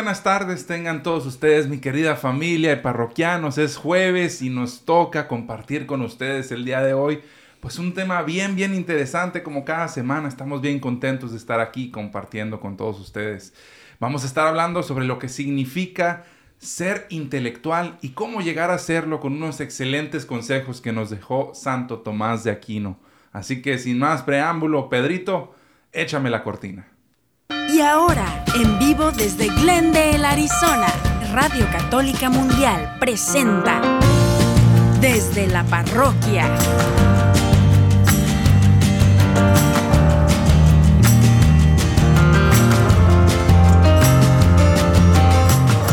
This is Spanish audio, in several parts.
buenas tardes tengan todos ustedes, mi querida familia de parroquianos. Es jueves y nos toca compartir con ustedes el día de hoy, pues un tema bien, bien interesante como cada semana. Estamos bien contentos de estar aquí compartiendo con todos ustedes. Vamos a estar hablando sobre lo que significa ser intelectual y cómo llegar a serlo con unos excelentes consejos que nos dejó Santo Tomás de Aquino. Así que sin más preámbulo, Pedrito, échame la cortina. Y ahora, en vivo desde Glendale, Arizona, Radio Católica Mundial presenta Desde la Parroquia.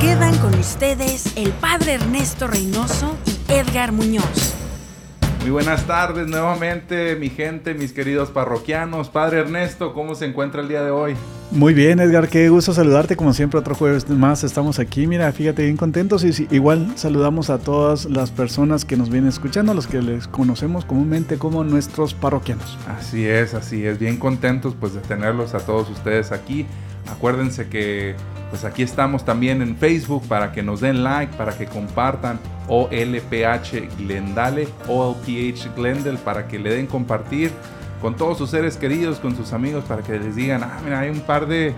Quedan con ustedes el Padre Ernesto Reynoso y Edgar Muñoz. Muy buenas tardes nuevamente, mi gente, mis queridos parroquianos. Padre Ernesto, ¿cómo se encuentra el día de hoy? Muy bien, Edgar, qué gusto saludarte. Como siempre, otro jueves más estamos aquí. Mira, fíjate, bien contentos. Y igual saludamos a todas las personas que nos vienen escuchando, a los que les conocemos comúnmente como nuestros parroquianos. Así es, así es. Bien contentos pues de tenerlos a todos ustedes aquí. Acuérdense que pues aquí estamos también en Facebook para que nos den like, para que compartan OLPH Glendale, OLPH Glendale, para que le den compartir con todos sus seres queridos, con sus amigos, para que les digan, ah, mira, hay un par de,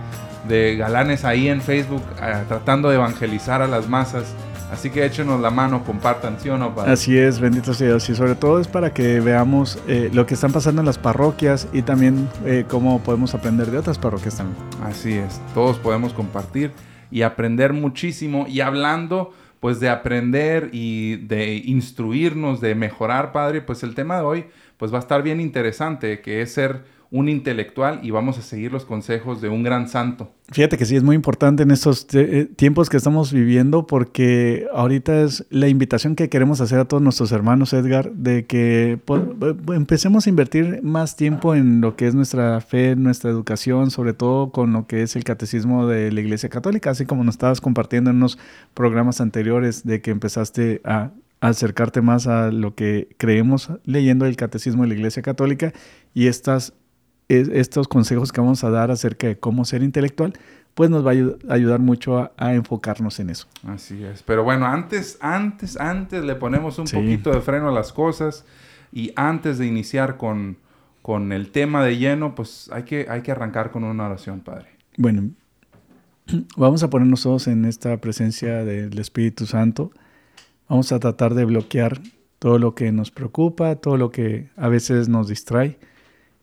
galanes ahí en Facebook ah, tratando de evangelizar a las masas. Así que échenos la mano, compartan, ¿sí o no, Padre? Así es, bendito sea Dios. Y sobre todo es para que veamos eh, lo que están pasando en las parroquias y también eh, cómo podemos aprender de otras parroquias también. Así es, todos podemos compartir y aprender muchísimo. Y hablando pues de aprender y de instruirnos, de mejorar, Padre, pues el tema de hoy pues va a estar bien interesante, que es ser un intelectual y vamos a seguir los consejos de un gran santo. Fíjate que sí, es muy importante en estos eh, tiempos que estamos viviendo porque ahorita es la invitación que queremos hacer a todos nuestros hermanos, Edgar, de que eh, empecemos a invertir más tiempo en lo que es nuestra fe, nuestra educación, sobre todo con lo que es el catecismo de la Iglesia Católica, así como nos estabas compartiendo en unos programas anteriores de que empezaste a acercarte más a lo que creemos leyendo el catecismo de la Iglesia Católica y estas estos consejos que vamos a dar acerca de cómo ser intelectual, pues nos va a ayudar mucho a, enfocarnos en eso. Así es. Pero bueno, antes, antes, antes le ponemos un poquito de freno a las cosas y antes de iniciar con, con el tema de lleno, pues hay que, hay que arrancar con una oración, Padre. Bueno, vamos a ponernos todos en esta presencia del Espíritu Santo. Vamos a tratar de bloquear todo lo que nos preocupa, todo lo que a veces nos distrae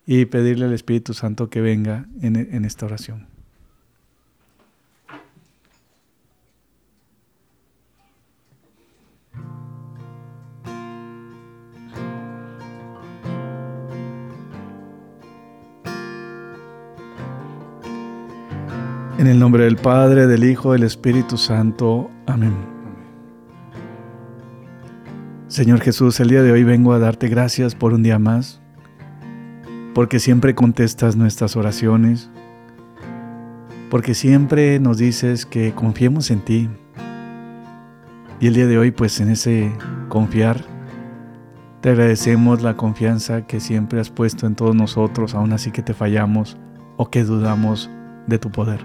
y pedirle al Espíritu Santo que venga en, esta oración. En el nombre del Padre, del Hijo, del Espíritu Santo. Amén. Señor Jesús, el día de hoy vengo a darte gracias por un día más porque siempre contestas nuestras oraciones, porque siempre nos dices que confiemos en ti. Y el día de hoy, pues en ese confiar, te agradecemos la confianza que siempre has puesto en todos nosotros, aun así que te fallamos o que dudamos de tu poder.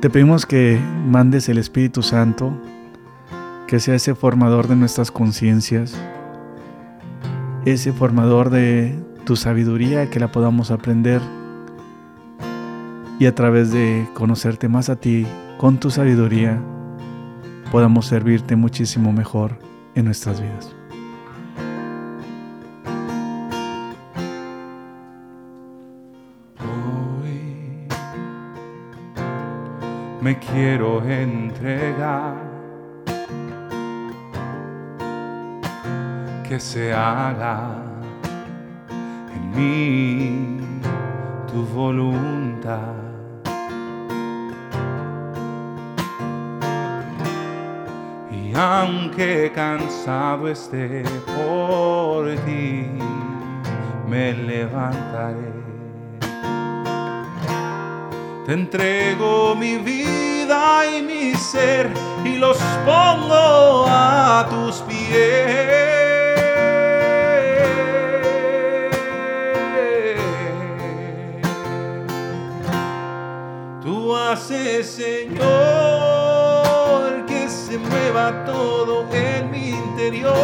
Te pedimos que mandes el Espíritu Santo, que sea ese formador de nuestras conciencias, ese formador de tu sabiduría, que la podamos aprender y a través de conocerte más a ti con tu sabiduría, podamos servirte muchísimo mejor en nuestras vidas. Hoy me quiero entregar, que se haga mí tu voluntad. Y aunque cansado esté por ti, me levantaré. Te entrego mi vida y mi ser y los pongo a tus pies. Señor, que se mueva todo en mi interior.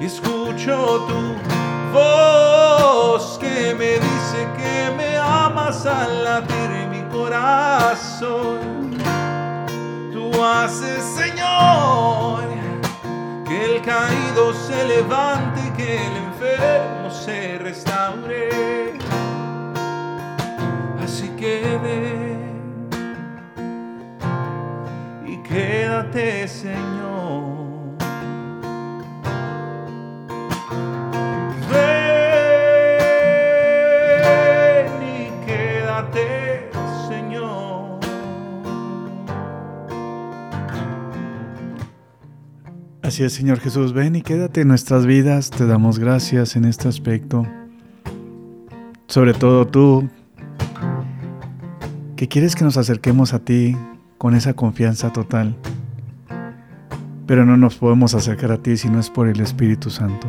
Escucho tu voz que me dice que me amas al latir mi corazón. Tú haces, Señor, que el caído se levante, que el enfermo se restaure Señor. Ven y quédate, Señor. Así es, Señor Jesús, ven y quédate en nuestras vidas. Te damos gracias en este aspecto. Sobre todo tú, que quieres que nos acerquemos a ti con esa confianza total. Pero no nos podemos acercar a ti si no es por el Espíritu Santo.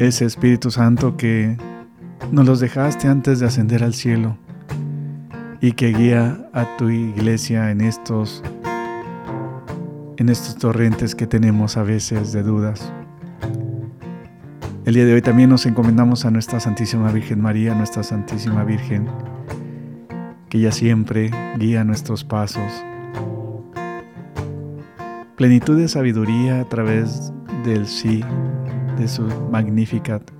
Ese Espíritu Santo que nos los dejaste antes de ascender al cielo y que guía a tu iglesia en estos en estos torrentes que tenemos a veces de dudas. El día de hoy también nos encomendamos a nuestra Santísima Virgen María, nuestra Santísima Virgen, que ella siempre guía nuestros pasos. Plenitud de sabiduría a través del sí, de su Magnificat,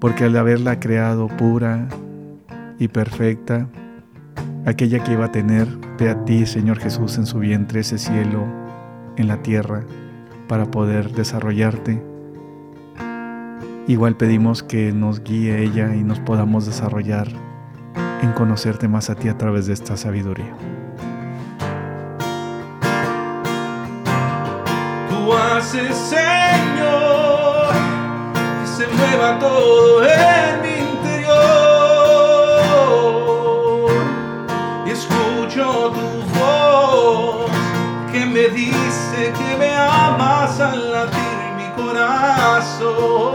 porque al haberla creado pura y perfecta, aquella que iba a tener de a ti, Señor Jesús, en su vientre ese cielo en la tierra para poder desarrollarte. Igual pedimos que nos guíe ella y nos podamos desarrollar en conocerte más a ti a través de esta sabiduría. Tú haces, Señor, que se mueva todo en mi interior. Y escucho tu voz que me dice que me amas al latir mi corazón.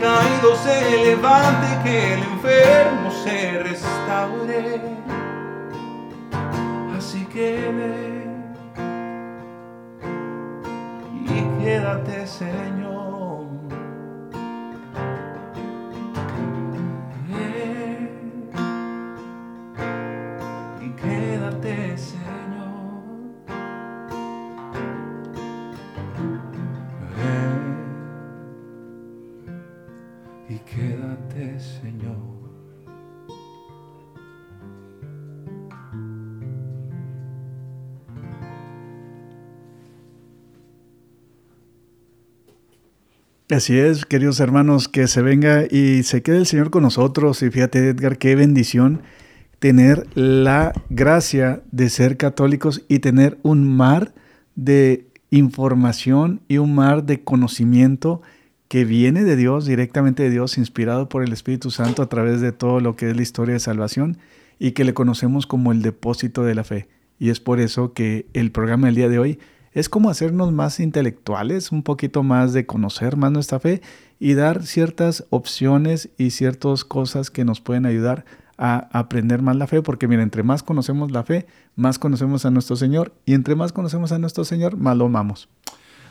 Caído se levante, que el enfermo se restaure. Así que ve y quédate, Señor. Así es, queridos hermanos, que se venga y se quede el Señor con nosotros. Y fíjate, Edgar, qué bendición tener la gracia de ser católicos y tener un mar de información y un mar de conocimiento que viene de Dios, directamente de Dios, inspirado por el Espíritu Santo a través de todo lo que es la historia de salvación y que le conocemos como el depósito de la fe. Y es por eso que el programa del día de hoy es como hacernos más intelectuales, un poquito más de conocer más nuestra fe y dar ciertas opciones y ciertas cosas que nos pueden ayudar a aprender más la fe, porque mira, entre más conocemos la fe, más conocemos a nuestro Señor, y entre más conocemos a nuestro Señor, más lo amamos.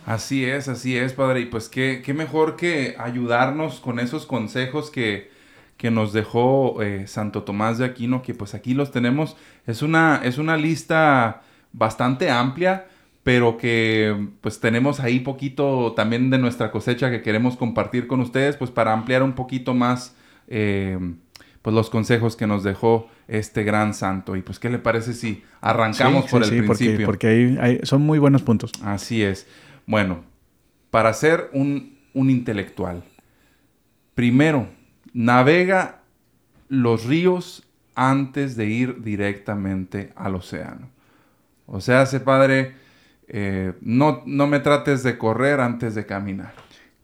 Así es, así es, Padre. Y pues qué, qué mejor que ayudarnos con esos consejos que, que nos dejó eh, Santo Tomás de Aquino, que pues aquí los tenemos. Es una, es una lista bastante amplia, pero que pues tenemos ahí poquito también de nuestra cosecha que queremos compartir con ustedes, pues para ampliar un poquito más eh, pues los consejos que nos dejó este gran santo. Y pues, ¿qué le parece si arrancamos Sí, por sí, el sí, principio? Porque, porque ahí, ahí son muy buenos puntos. Así es. Bueno, para ser un, un intelectual, primero, navega los ríos antes de ir directamente al océano. O sea, ese padre, eh, no, no me trates de correr antes de caminar.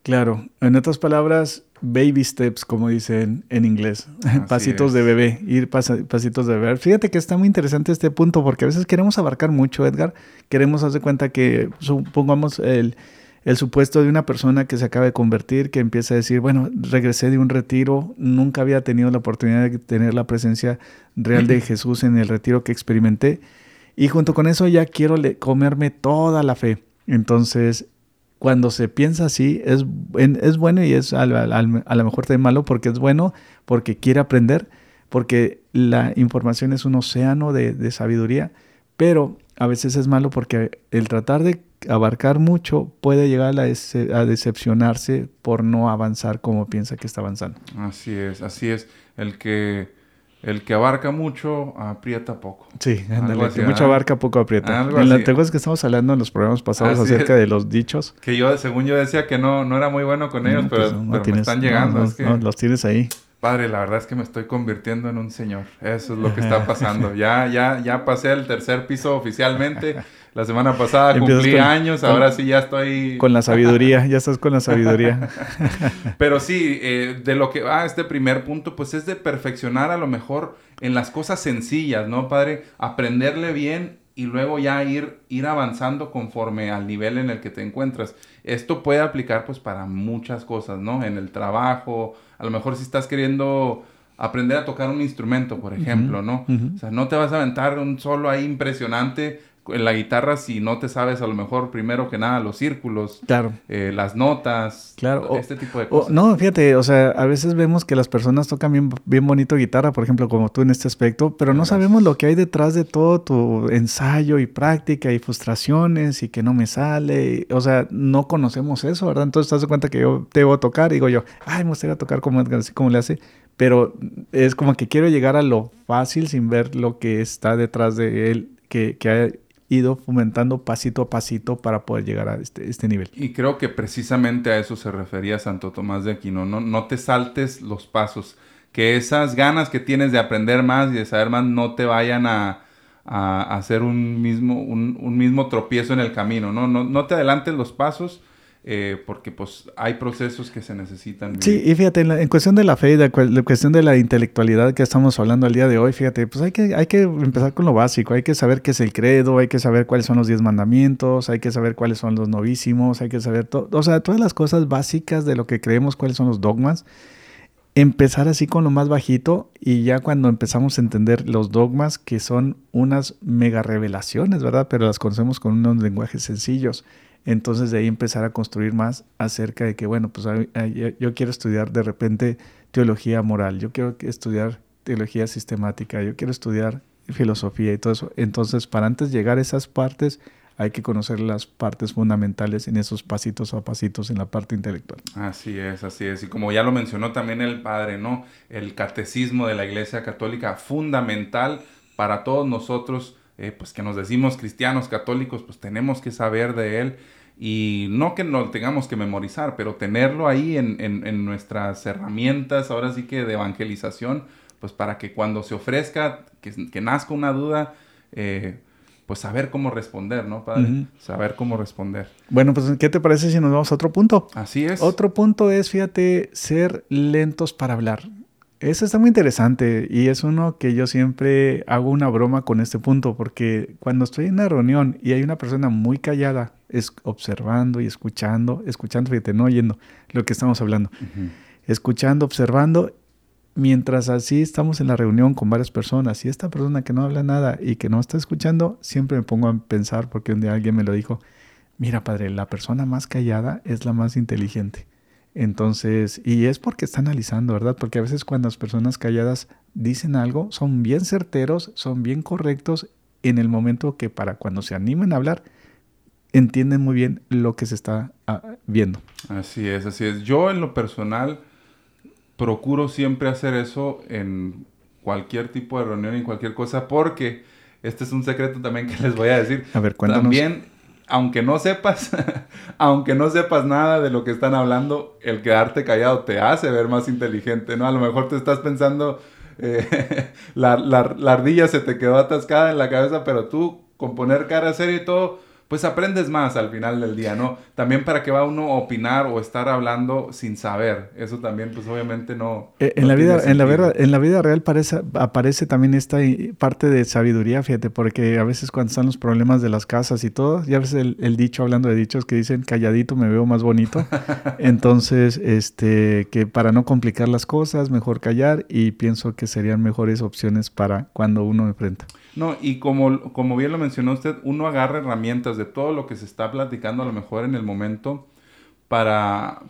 Claro, en otras palabras, baby steps, como dicen en inglés, pasitos es. de bebé, ir pasa- pasitos de bebé. Fíjate que está muy interesante este punto porque a veces queremos abarcar mucho, Edgar. Queremos hacer cuenta que, supongamos, el, el supuesto de una persona que se acaba de convertir, que empieza a decir, bueno, regresé de un retiro, nunca había tenido la oportunidad de tener la presencia real de Jesús en el retiro que experimenté, y junto con eso ya quiero comerme toda la fe. Entonces, cuando se piensa así, es, es bueno y es a, lo mejor también malo porque es bueno, porque quiere aprender, porque la información es un océano de, sabiduría, pero a veces es malo porque el tratar de abarcar mucho puede llegar a, a, decepcionarse por no avanzar como piensa que está avanzando. Así es, así es. El que el que abarca mucho, aprieta poco. Sí, mucho abarca, poco aprieta. en la es que estamos hablando en los programas pasados acerca de los dichos. Que yo, según yo decía que no, no era muy bueno con ellos, pero, pues, me están llegando. los tienes ahí. Padre, la verdad es que me estoy convirtiendo en un señor. Eso es lo que está pasando. ya, ya, ya pasé el tercer piso oficialmente. La semana pasada cumplí años, ahora sí ya estoy... Con la sabiduría, ya estás con la sabiduría. Pero sí, eh, de lo que va ah, este primer punto, pues es de perfeccionar a lo mejor en las cosas sencillas, ¿no, padre? Aprenderle bien y luego ya ir, ir avanzando conforme al nivel en el que te encuentras. Esto puede aplicar pues para muchas cosas, ¿no? En el trabajo, a lo mejor si estás queriendo aprender a tocar un instrumento, por ejemplo, ¿no? O sea, no te vas a aventar un solo ahí impresionante, en la guitarra si no te sabes a lo mejor primero que nada los círculos, claro. Eh, las notas, claro. este tipo de cosas. no, fíjate, o sea, a veces vemos que las personas tocan bien, bien bonito guitarra, por ejemplo, como tú en este aspecto, pero no sabemos lo que hay detrás de todo tu ensayo y práctica y frustraciones y que no me sale, o sea, no conocemos eso, ¿verdad? Entonces te das cuenta que yo debo tocar y digo yo, ay, me gustaría tocar como así como le hace, pero es como que quiero llegar a lo fácil sin ver lo que está detrás de él, que, que ido fomentando pasito a pasito para poder llegar a este, este, nivel. Y creo que precisamente a eso se refería Santo Tomás de Aquino, no, no te saltes los pasos, que esas ganas que tienes de aprender más y de saber más no te vayan a, a hacer un mismo, un, un, mismo tropiezo en el camino, ¿no? No, no te adelantes los pasos, eh, porque pues hay procesos que se necesitan. Sí, y fíjate, en, cuestión de la fe, de la cuestión de la intelectualidad que estamos hablando el día de hoy, fíjate, pues hay que, hay que empezar con lo básico, hay que saber qué es el credo, hay que saber cuáles son los diez mandamientos, hay que saber cuáles son los novísimos, hay que saber todo, o sea, todas las cosas básicas de lo que creemos, cuáles son los dogmas. Empezar así con lo más bajito y ya cuando empezamos a entender los dogmas, que son unas mega revelaciones, ¿verdad? Pero las conocemos con unos lenguajes sencillos entonces de ahí empezar a construir más acerca de que, bueno, pues yo quiero estudiar de repente teología moral, yo quiero estudiar teología sistemática, yo quiero estudiar filosofía y todo eso. Entonces, para antes llegar a esas partes, hay que conocer las partes fundamentales en esos pasitos a pasitos en la parte intelectual. Así es, así es. Y como ya lo mencionó también el padre, ¿no? El catecismo de la Iglesia Católica, fundamental para todos nosotros, eh, pues que nos decimos cristianos católicos, pues tenemos que saber de él y no que no tengamos que memorizar, pero tenerlo ahí en, en, nuestras herramientas, ahora sí que de evangelización, pues para que cuando se ofrezca, que, que nazca una duda, eh, pues saber cómo responder, ¿no, padre? Saber cómo responder. Bueno, pues ¿qué te parece si nos vamos a otro punto? Así es. Otro punto es, fíjate, ser lentos para hablar. Eso está muy interesante y es uno que yo siempre hago una broma con este punto porque cuando estoy en una reunión y hay una persona muy callada, es observando y escuchando, escuchando, fíjate, no oyendo lo que estamos hablando, escuchando, observando, mientras así estamos en la reunión con varias personas y esta persona que no habla nada y que no está escuchando, siempre me pongo a pensar porque un día alguien me lo dijo, mira padre, la persona más callada es la más inteligente. Entonces, y es porque está analizando, ¿verdad? Porque a veces cuando las personas calladas dicen algo, son bien certeros, son bien correctos en el momento que para cuando se animen a hablar, entienden muy bien lo que se está ah, viendo. Así es, así es. Yo en lo personal procuro siempre hacer eso en cualquier tipo de reunión y cualquier cosa porque este es un secreto también que les voy a decir. A ver, cuéntanos. También aunque no sepas, aunque no sepas nada de lo que están hablando, el quedarte callado te hace ver más inteligente, ¿no? A lo mejor te estás pensando, eh, la, ardilla se te quedó atascada en la cabeza, pero tú, con poner cara seria y todo, pues aprendes más al final del día, ¿no? También para que va uno a opinar o estar hablando sin saber. Eso también, pues obviamente no. Eh, en, la vida, en, la verdad, en la vida real parece, aparece también esta parte de sabiduría, fíjate, porque a veces cuando están los problemas de las casas y todo, ya ves el, el dicho, hablando de dichos que dicen calladito me veo más bonito. Entonces, este, que para no complicar las cosas, mejor callar y pienso que serían mejores opciones para cuando uno enfrenta. No, y como, como bien lo mencionó usted, uno agarra herramientas de todo lo que se está platicando a lo mejor en el momento para,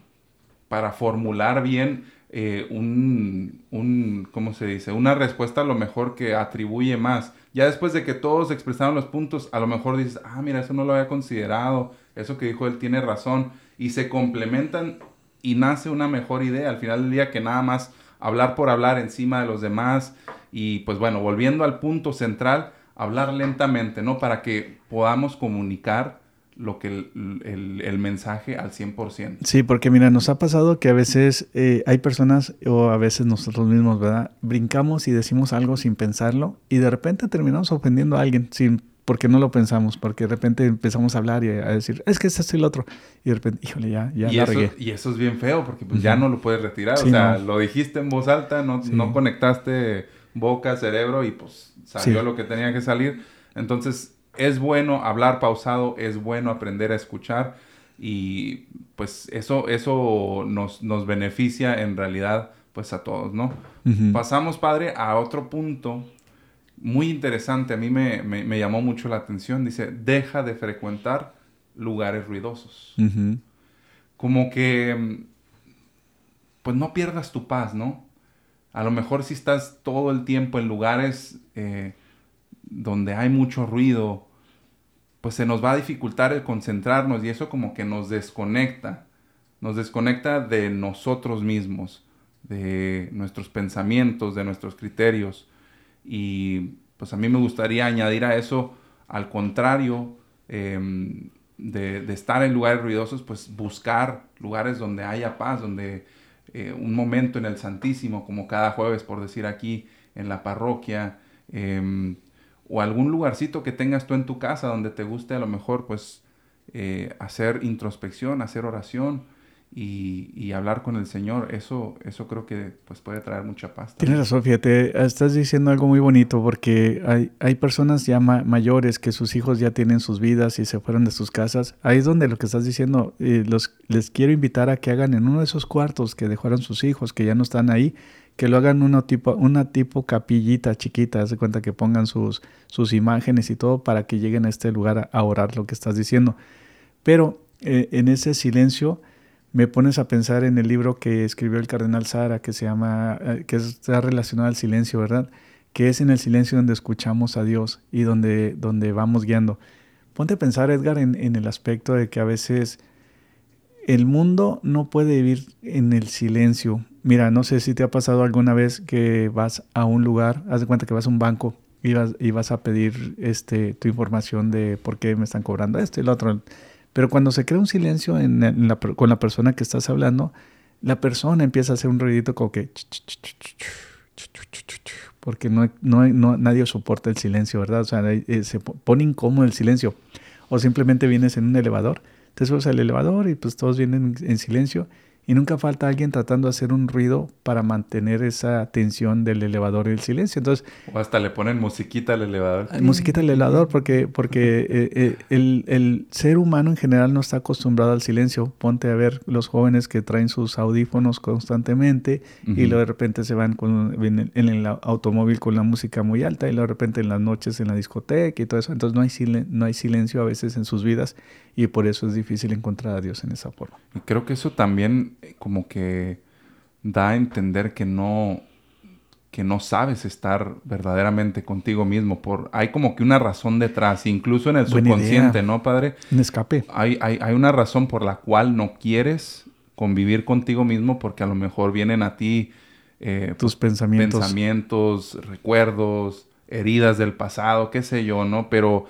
para formular bien eh, un, un, ¿cómo se dice? Una respuesta a lo mejor que atribuye más. Ya después de que todos expresaron los puntos, a lo mejor dices, ah, mira, eso no lo había considerado, eso que dijo él tiene razón, y se complementan y nace una mejor idea al final del día que nada más hablar por hablar encima de los demás y pues bueno, volviendo al punto central, hablar lentamente, ¿no? Para que podamos comunicar lo que el, el, mensaje al 100%. Sí, porque mira, nos ha pasado que a veces eh, hay personas o a veces nosotros mismos, ¿verdad? Brincamos y decimos algo sin pensarlo y de repente terminamos ofendiendo a alguien sin porque no lo pensamos, porque de repente empezamos a hablar y a decir, es que este es el otro. Y de repente, híjole, ya, ya y eso. Y eso es bien feo, porque pues ya no lo puedes retirar. o sea, lo dijiste en voz alta, no, no conectaste boca, cerebro y pues salió lo que tenía que salir. Entonces es bueno hablar pausado, es bueno aprender a escuchar y pues eso, eso nos, nos beneficia en realidad pues a todos, ¿no? Pasamos, padre, a otro punto muy interesante, a mí me, me, llamó mucho la atención, dice, deja de frecuentar lugares ruidosos. Como que, pues no pierdas tu paz, ¿no? A lo mejor si estás todo el tiempo en lugares eh, donde hay mucho ruido, pues se nos va a dificultar el concentrarnos y eso como que nos desconecta, nos desconecta de nosotros mismos, de nuestros pensamientos, de nuestros criterios. Y pues a mí me gustaría añadir a eso, al contrario, em, de, de, estar en lugares ruidosos, pues buscar lugares donde haya paz, donde eh, un momento en el Santísimo, como cada jueves, por decir aquí, en la parroquia, em, o algún lugarcito que tengas tú en tu casa donde te guste a lo mejor, pues, eh, hacer introspección, hacer oración, y, hablar con el Señor, eso, eso creo que pues puede traer mucha paz. Tienes razón, fíjate, estás diciendo algo muy bonito porque hay, hay personas ya mayores que sus hijos ya tienen sus vidas y se fueron de sus casas. Ahí es donde lo que estás diciendo, eh, los, les quiero invitar a que hagan en uno de esos cuartos que dejaron sus hijos, que ya no están ahí, que lo hagan uno tipo, una tipo capillita chiquita, haz de cuenta que pongan sus, sus imágenes y todo para que lleguen a este lugar a, orar lo que estás diciendo. Pero eh, en ese silencio me pones a pensar en el libro que escribió el cardenal Sara, que se llama, eh, que está relacionado al silencio, ¿verdad? Que es en el silencio donde escuchamos a Dios y donde, donde vamos guiando. Ponte a pensar, Edgar, en, en el aspecto de que a veces el mundo no puede vivir en el silencio. Mira, no sé si te ha pasado alguna vez que vas a un lugar, haz de cuenta que vas a un banco y vas, y vas a pedir este, tu información de por qué me están cobrando esto y lo otro pero cuando se crea un silencio con la persona que estás hablando, la persona empieza a hacer un ruidito como que... Porque no, no, nadie soporta el silencio, ¿verdad? O sea, eh, se pone incómodo el silencio. O simplemente vienes en un elevador, te subes al elevador y pues todos vienen en silencio y nunca falta alguien tratando de hacer un ruido para mantener esa tensión del elevador y el silencio. Entonces, o hasta le ponen musiquita al elevador. Musiquita al elevador porque, porque eh, eh, el, el, ser humano en general no está acostumbrado al silencio. Ponte a ver los jóvenes que traen sus audífonos constantemente y luego de repente se van con, en, el automóvil con la música muy alta y luego de repente en las noches en la discoteca y todo eso. Entonces no hay, no hay silencio a veces en sus vidas y por eso es difícil encontrar a Dios en esa forma. Y creo que eso también eh, como que da a entender que no que no sabes estar verdaderamente contigo mismo. Por, hay como que una razón detrás, incluso en el subconsciente, ¿no, padre? Un escape. Hay, hay, hay, una razón por la cual no quieres convivir contigo mismo porque a lo mejor vienen a ti eh, tus pensamientos. pensamientos, recuerdos, heridas del pasado, qué sé yo, ¿no? Pero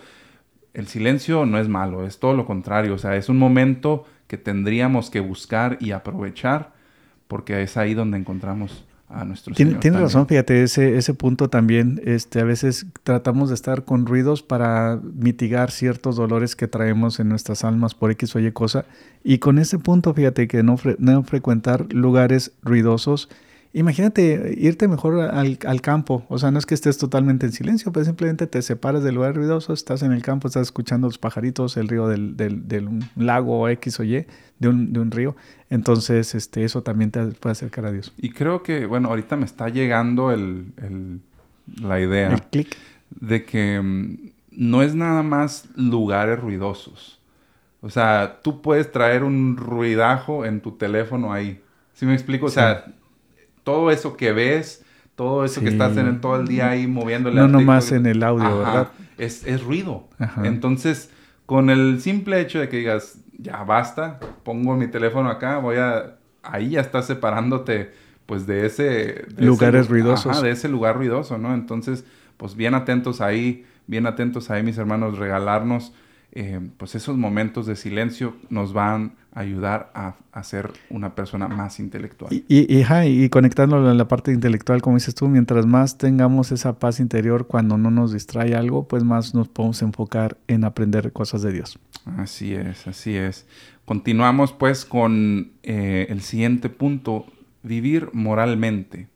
el silencio no es malo, es todo lo contrario, o sea, es un momento que tendríamos que buscar y aprovechar porque es ahí donde encontramos a nuestro Tiene, Señor. Tienes razón, fíjate, ese, ese punto también, este, a veces tratamos de estar con ruidos para mitigar ciertos dolores que traemos en nuestras almas por X o Y cosa. Y con ese punto, fíjate que no, fre- no frecuentar lugares ruidosos. Imagínate irte mejor al, al campo, o sea, no es que estés totalmente en silencio, pero simplemente te separas del lugar ruidoso, estás en el campo, estás escuchando los pajaritos, el río del, del, del un lago X o Y, de un, de un río. Entonces, este, eso también te puede acercar a Dios. Y creo que, bueno, ahorita me está llegando el, el- la idea El clic. de que mm, no es nada más lugares ruidosos. O sea, tú puedes traer un ruidajo en tu teléfono ahí. ¿Sí me explico? O sea, todo eso que ves, todo eso que estás en todo el día ahí moviéndole No nomás en el audio, Ajá, ¿verdad? Es, es ruido. Ajá. Entonces, con el simple hecho de que digas, ya basta, pongo mi teléfono acá, voy a... Ahí ya estás separándote, pues, de ese... de Lugares lu- ruidosos. Ajá, de ese lugar ruidoso, ¿no? Entonces, pues, bien atentos ahí, bien atentos ahí, mis hermanos, regalarnos, eh, pues, esos momentos de silencio nos van a ayudar a, a ser una persona más intelectual. Y, y, y, conectándolo en la parte intelectual, como dices tú, mientras más tengamos esa paz interior cuando no nos distrae algo, pues más nos podemos enfocar en aprender cosas de Dios. Así es, así es. Continuamos pues con eh, el siguiente punto, vivir moralmente.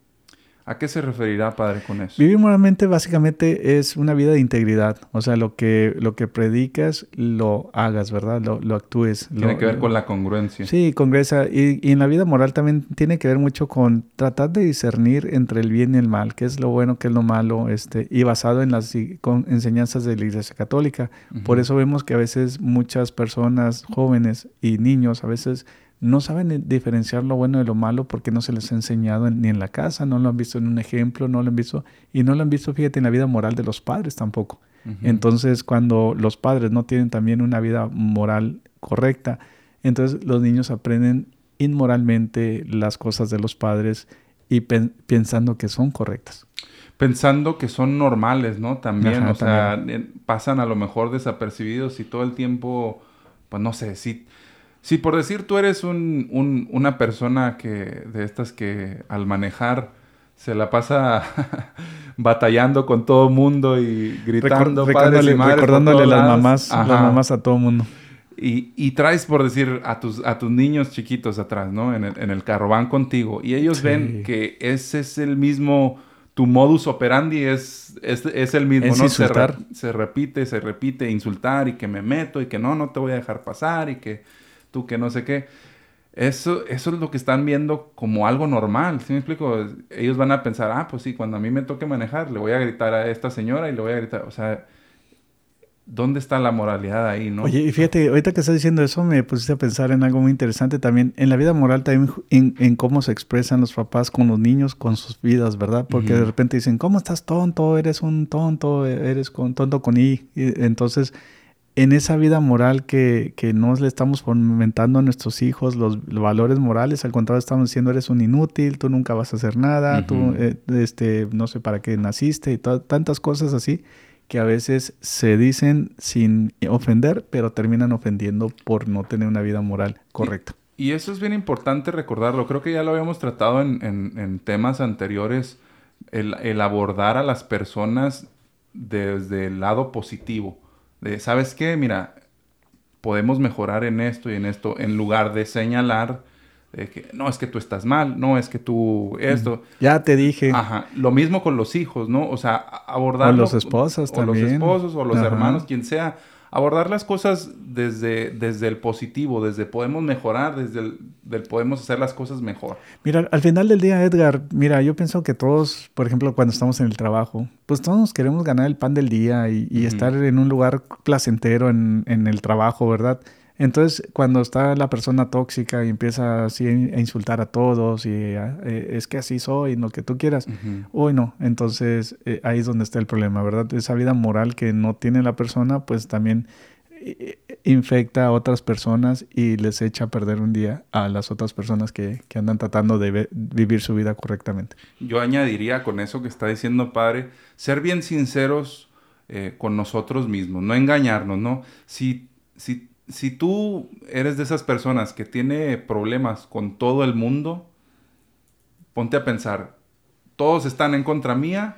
¿A qué se referirá, Padre, con eso? Vivir moralmente básicamente es una vida de integridad, o sea, lo que, lo que predicas lo hagas, ¿verdad? Lo, lo actúes. Tiene lo- que ver con la congruencia. Sí, congresa. Y, y en la vida moral también tiene que ver mucho con tratar de discernir entre el bien y el mal, qué es lo bueno, qué es lo malo, este, y basado en las con enseñanzas de la Iglesia Católica. Por eso vemos que a veces muchas personas, jóvenes y niños, a veces no saben eh, diferenciar lo bueno de lo malo porque no se les ha enseñado en- ni en la casa, no lo han visto en un ejemplo, no lo han visto, y no lo han visto, fíjate, en la vida moral de los padres tampoco. Entonces, cuando los padres no tienen también una vida moral correcta, entonces los niños aprenden inmoralmente las cosas de los padres y pen- pensando que son correctas. Pensando que son normales, ¿no? También, Ajá, o sea, pasan a lo mejor desapercibidos y todo el tiempo, pues no sé, si, si por decir tú eres un, un- una persona que de estas que al manejar se la pasa batallando con todo mundo y gritando, Recor- padres y recordándole madres recordándole las mamás, las Ajá. mamás a todo mundo. Y, y traes, por decir, a tus, a tus niños chiquitos atrás, ¿no? En el, en el carro, van contigo. Y ellos Sí. ven que ese es el mismo, tu modus operandi es, es, es el mismo, Es ¿no? Se, insultar. re- se repite, se repite, insultar y que me meto y que no, no te voy a dejar pasar y que tú que no sé qué. Eso, eso es lo que están viendo como algo normal, ¿sí me explico? Ellos van a pensar, ah, pues sí, cuando a mí me toque manejar, le voy a gritar a esta señora y le voy a gritar, o sea, ¿dónde está la moralidad ahí, no? Oye, y fíjate, ahorita que estás diciendo eso, me pusiste a pensar en algo muy interesante también, en la vida moral también, en, en cómo se expresan los papás con los niños, con sus vidas, ¿verdad? Porque de repente dicen, ¿cómo estás tonto? Eres un tonto, eres con, tonto con I. Y entonces, en esa vida moral que, que no le estamos fomentando a nuestros hijos los, los valores morales, al contrario, estamos diciendo, eres un inútil, tú nunca vas a hacer nada, tú, eh, este, no sé para qué naciste y tantas cosas así que a veces se dicen sin ofender, pero terminan ofendiendo por no tener una vida moral correcta. Y eso es bien importante recordarlo. Creo que ya lo habíamos tratado en, en- en temas anteriores, el, el abordar a las personas desde el lado positivo. De, ¿sabes qué? Mira, podemos mejorar en esto y en esto, en lugar de señalar de que no, es que tú estás mal, no, es que tú esto. Ya te dije, Ajá, lo mismo con los hijos, ¿no? O sea, a- abordarlo. O los esposos o también. los esposos, o los Ajá. hermanos, quien sea. Abordar las cosas desde, desde el positivo, desde podemos mejorar, desde el del podemos hacer las cosas mejor. mira, al final del día, Edgar, mira, yo pienso que todos, por ejemplo, cuando estamos en el trabajo, pues todos queremos ganar el pan del día y, estar en un lugar placentero en, en el trabajo, ¿verdad? Entonces, cuando está la persona tóxica y empieza así a insultar a todos y eh, es que así soy, lo que tú quieras, Uy, no. Entonces, eh, ahí es donde está el problema, ¿verdad? Esa vida moral que no tiene la persona, pues también eh, infecta a otras personas y les echa a perder un día a las otras personas que, que andan tratando de vivir su vida correctamente. Yo añadiría con eso que está diciendo padre, ser bien sinceros eh, con nosotros mismos, no engañarnos, ¿no? Si, si, si tú eres de esas personas que tiene problemas con todo el mundo, ponte a pensar, todos están en contra mía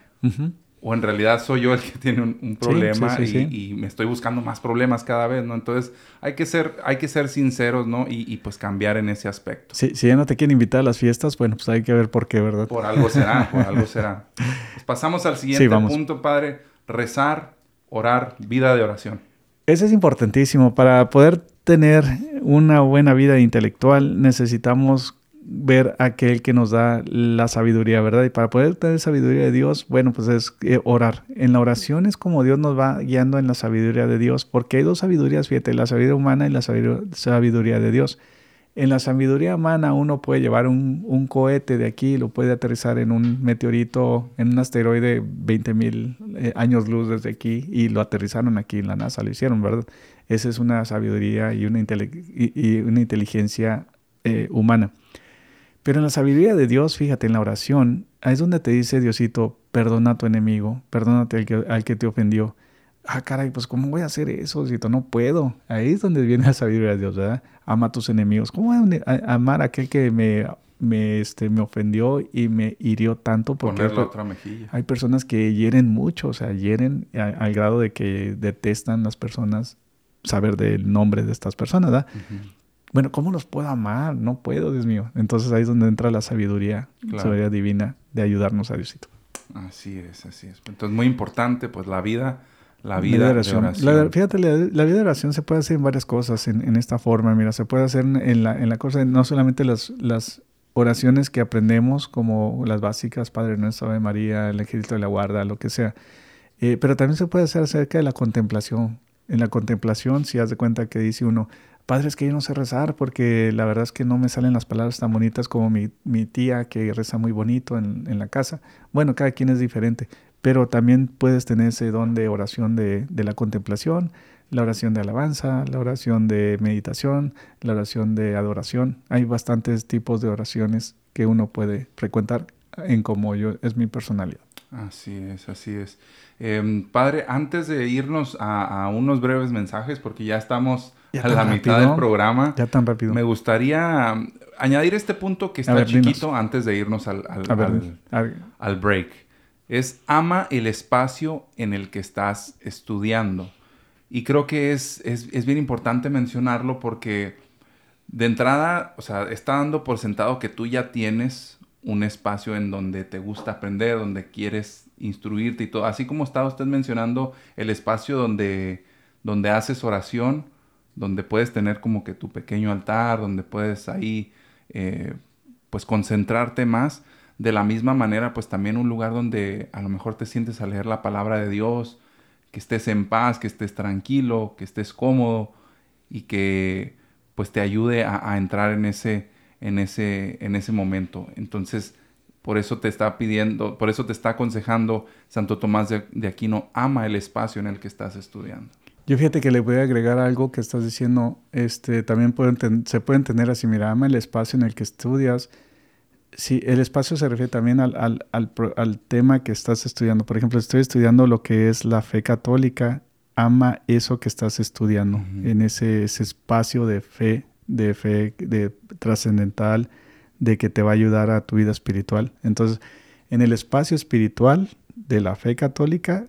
o en realidad soy yo el que tiene un, problema y, me estoy buscando más problemas cada vez, ¿no? Entonces hay que ser, hay que ser sinceros, ¿no? Y, pues cambiar en ese aspecto. si ya no te quieren invitar a las fiestas, bueno, pues hay que ver por qué, ¿verdad? Por algo será, por algo será. Pues pasamos al siguiente punto, Padre. Rezar, orar, vida de oración. Eso es importantísimo. Para poder tener una buena vida intelectual necesitamos ver aquel que nos da la sabiduría, ¿verdad? Y para poder tener sabiduría de Dios, bueno, pues es eh, orar. En la oración es como Dios nos va guiando en la sabiduría de Dios, porque hay dos sabidurías, fíjate, la sabiduría humana y la sabiduría de Dios. En la sabiduría humana uno puede llevar un, cohete de aquí, lo puede aterrizar en un meteorito, en un asteroide 20 mil eh, años luz desde aquí y lo aterrizaron aquí en la NASA, lo hicieron, ¿verdad? Esa es una sabiduría y una, inteligencia eh, humana. Pero en la sabiduría de Dios, fíjate, en la oración, es donde te dice Diosito, perdona a tu enemigo, perdónate al que, al que te ofendió. Ah, caray, pues ¿cómo voy a hacer eso, Diosito? No puedo. Ahí es donde viene la sabiduría de Dios, ¿verdad? Ama a tus enemigos. ¿Cómo voy a amar a aquel que me, me, este, me ofendió y me hirió tanto? Porque la otra mejilla. Hay personas que hieren mucho, o sea, hieren al grado de que detestan las personas saber del nombre de estas personas, ¿verdad? bueno, ¿cómo los puedo amar? No puedo, Dios mío. Entonces ahí es donde entra la sabiduría, la sabiduría divina de ayudarnos a Diosito. Así es, así es. Entonces muy importante, pues la vida, la vida de oración. fíjate, la, vida de oración se puede hacer en varias cosas en, esta forma. Mira, se puede hacer en la, en la cosa, no solamente las, las oraciones que aprendemos, como las básicas, Padre Nuestro, Ave María, el Ejército de la Guarda, lo que sea. Eh, pero también se puede hacer acerca de la contemplación. En la contemplación, si haz de cuenta que dice uno, Padre, es que yo no sé rezar porque la verdad es que no me salen las palabras tan bonitas como mi, mi tía que reza muy bonito en, en, la casa. Bueno, cada quien es diferente, pero también puedes tener ese don de oración de, de la contemplación, la oración de alabanza, la oración de meditación, la oración de adoración. Hay bastantes tipos de oraciones que uno puede frecuentar en como yo es mi personalidad. Así es, así es. Em, padre, antes de irnos a, a, unos breves mensajes, porque ya estamos a la mitad del programa. Ya tan rápido. Me gustaría um, añadir este punto que está chiquito antes de irnos al, al, break. Es ama el espacio en el que estás estudiando. Y creo que es, es, bien importante mencionarlo porque de entrada, o sea, está dando por sentado que tú ya tienes un espacio en donde te gusta aprender, donde quieres instruirte y todo. Así como estaba usted mencionando el espacio donde, donde haces oración, donde puedes tener como que tu pequeño altar, donde puedes ahí eh, pues concentrarte más. De la misma manera, pues también un lugar donde a lo mejor te sientes a leer la palabra de Dios, que estés en paz, que estés tranquilo, que estés cómodo y que pues te ayude a, entrar en ese, en, ese, en ese momento. Entonces, por eso te está pidiendo, por eso te está aconsejando Santo Tomás de, Aquino, ama el espacio en el que estás estudiando. Yo fíjate que le voy a agregar algo que estás diciendo, este, también se puede entender así, mira, ama el espacio en el que estudias. Sí, el espacio se refiere también al, al, al, tema que estás estudiando. Por ejemplo, estoy estudiando lo que es la fe católica, ama eso que estás estudiando, en ese, ese, espacio de fe, de fe de trascendental, de que te va a ayudar a tu vida espiritual. Entonces, en el espacio espiritual de la fe católica,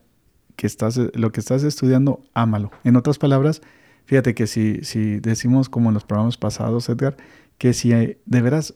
que estás, lo que estás estudiando, ámalo. En otras palabras, fíjate que si, si decimos como en los programas pasados, Edgar, que si de veras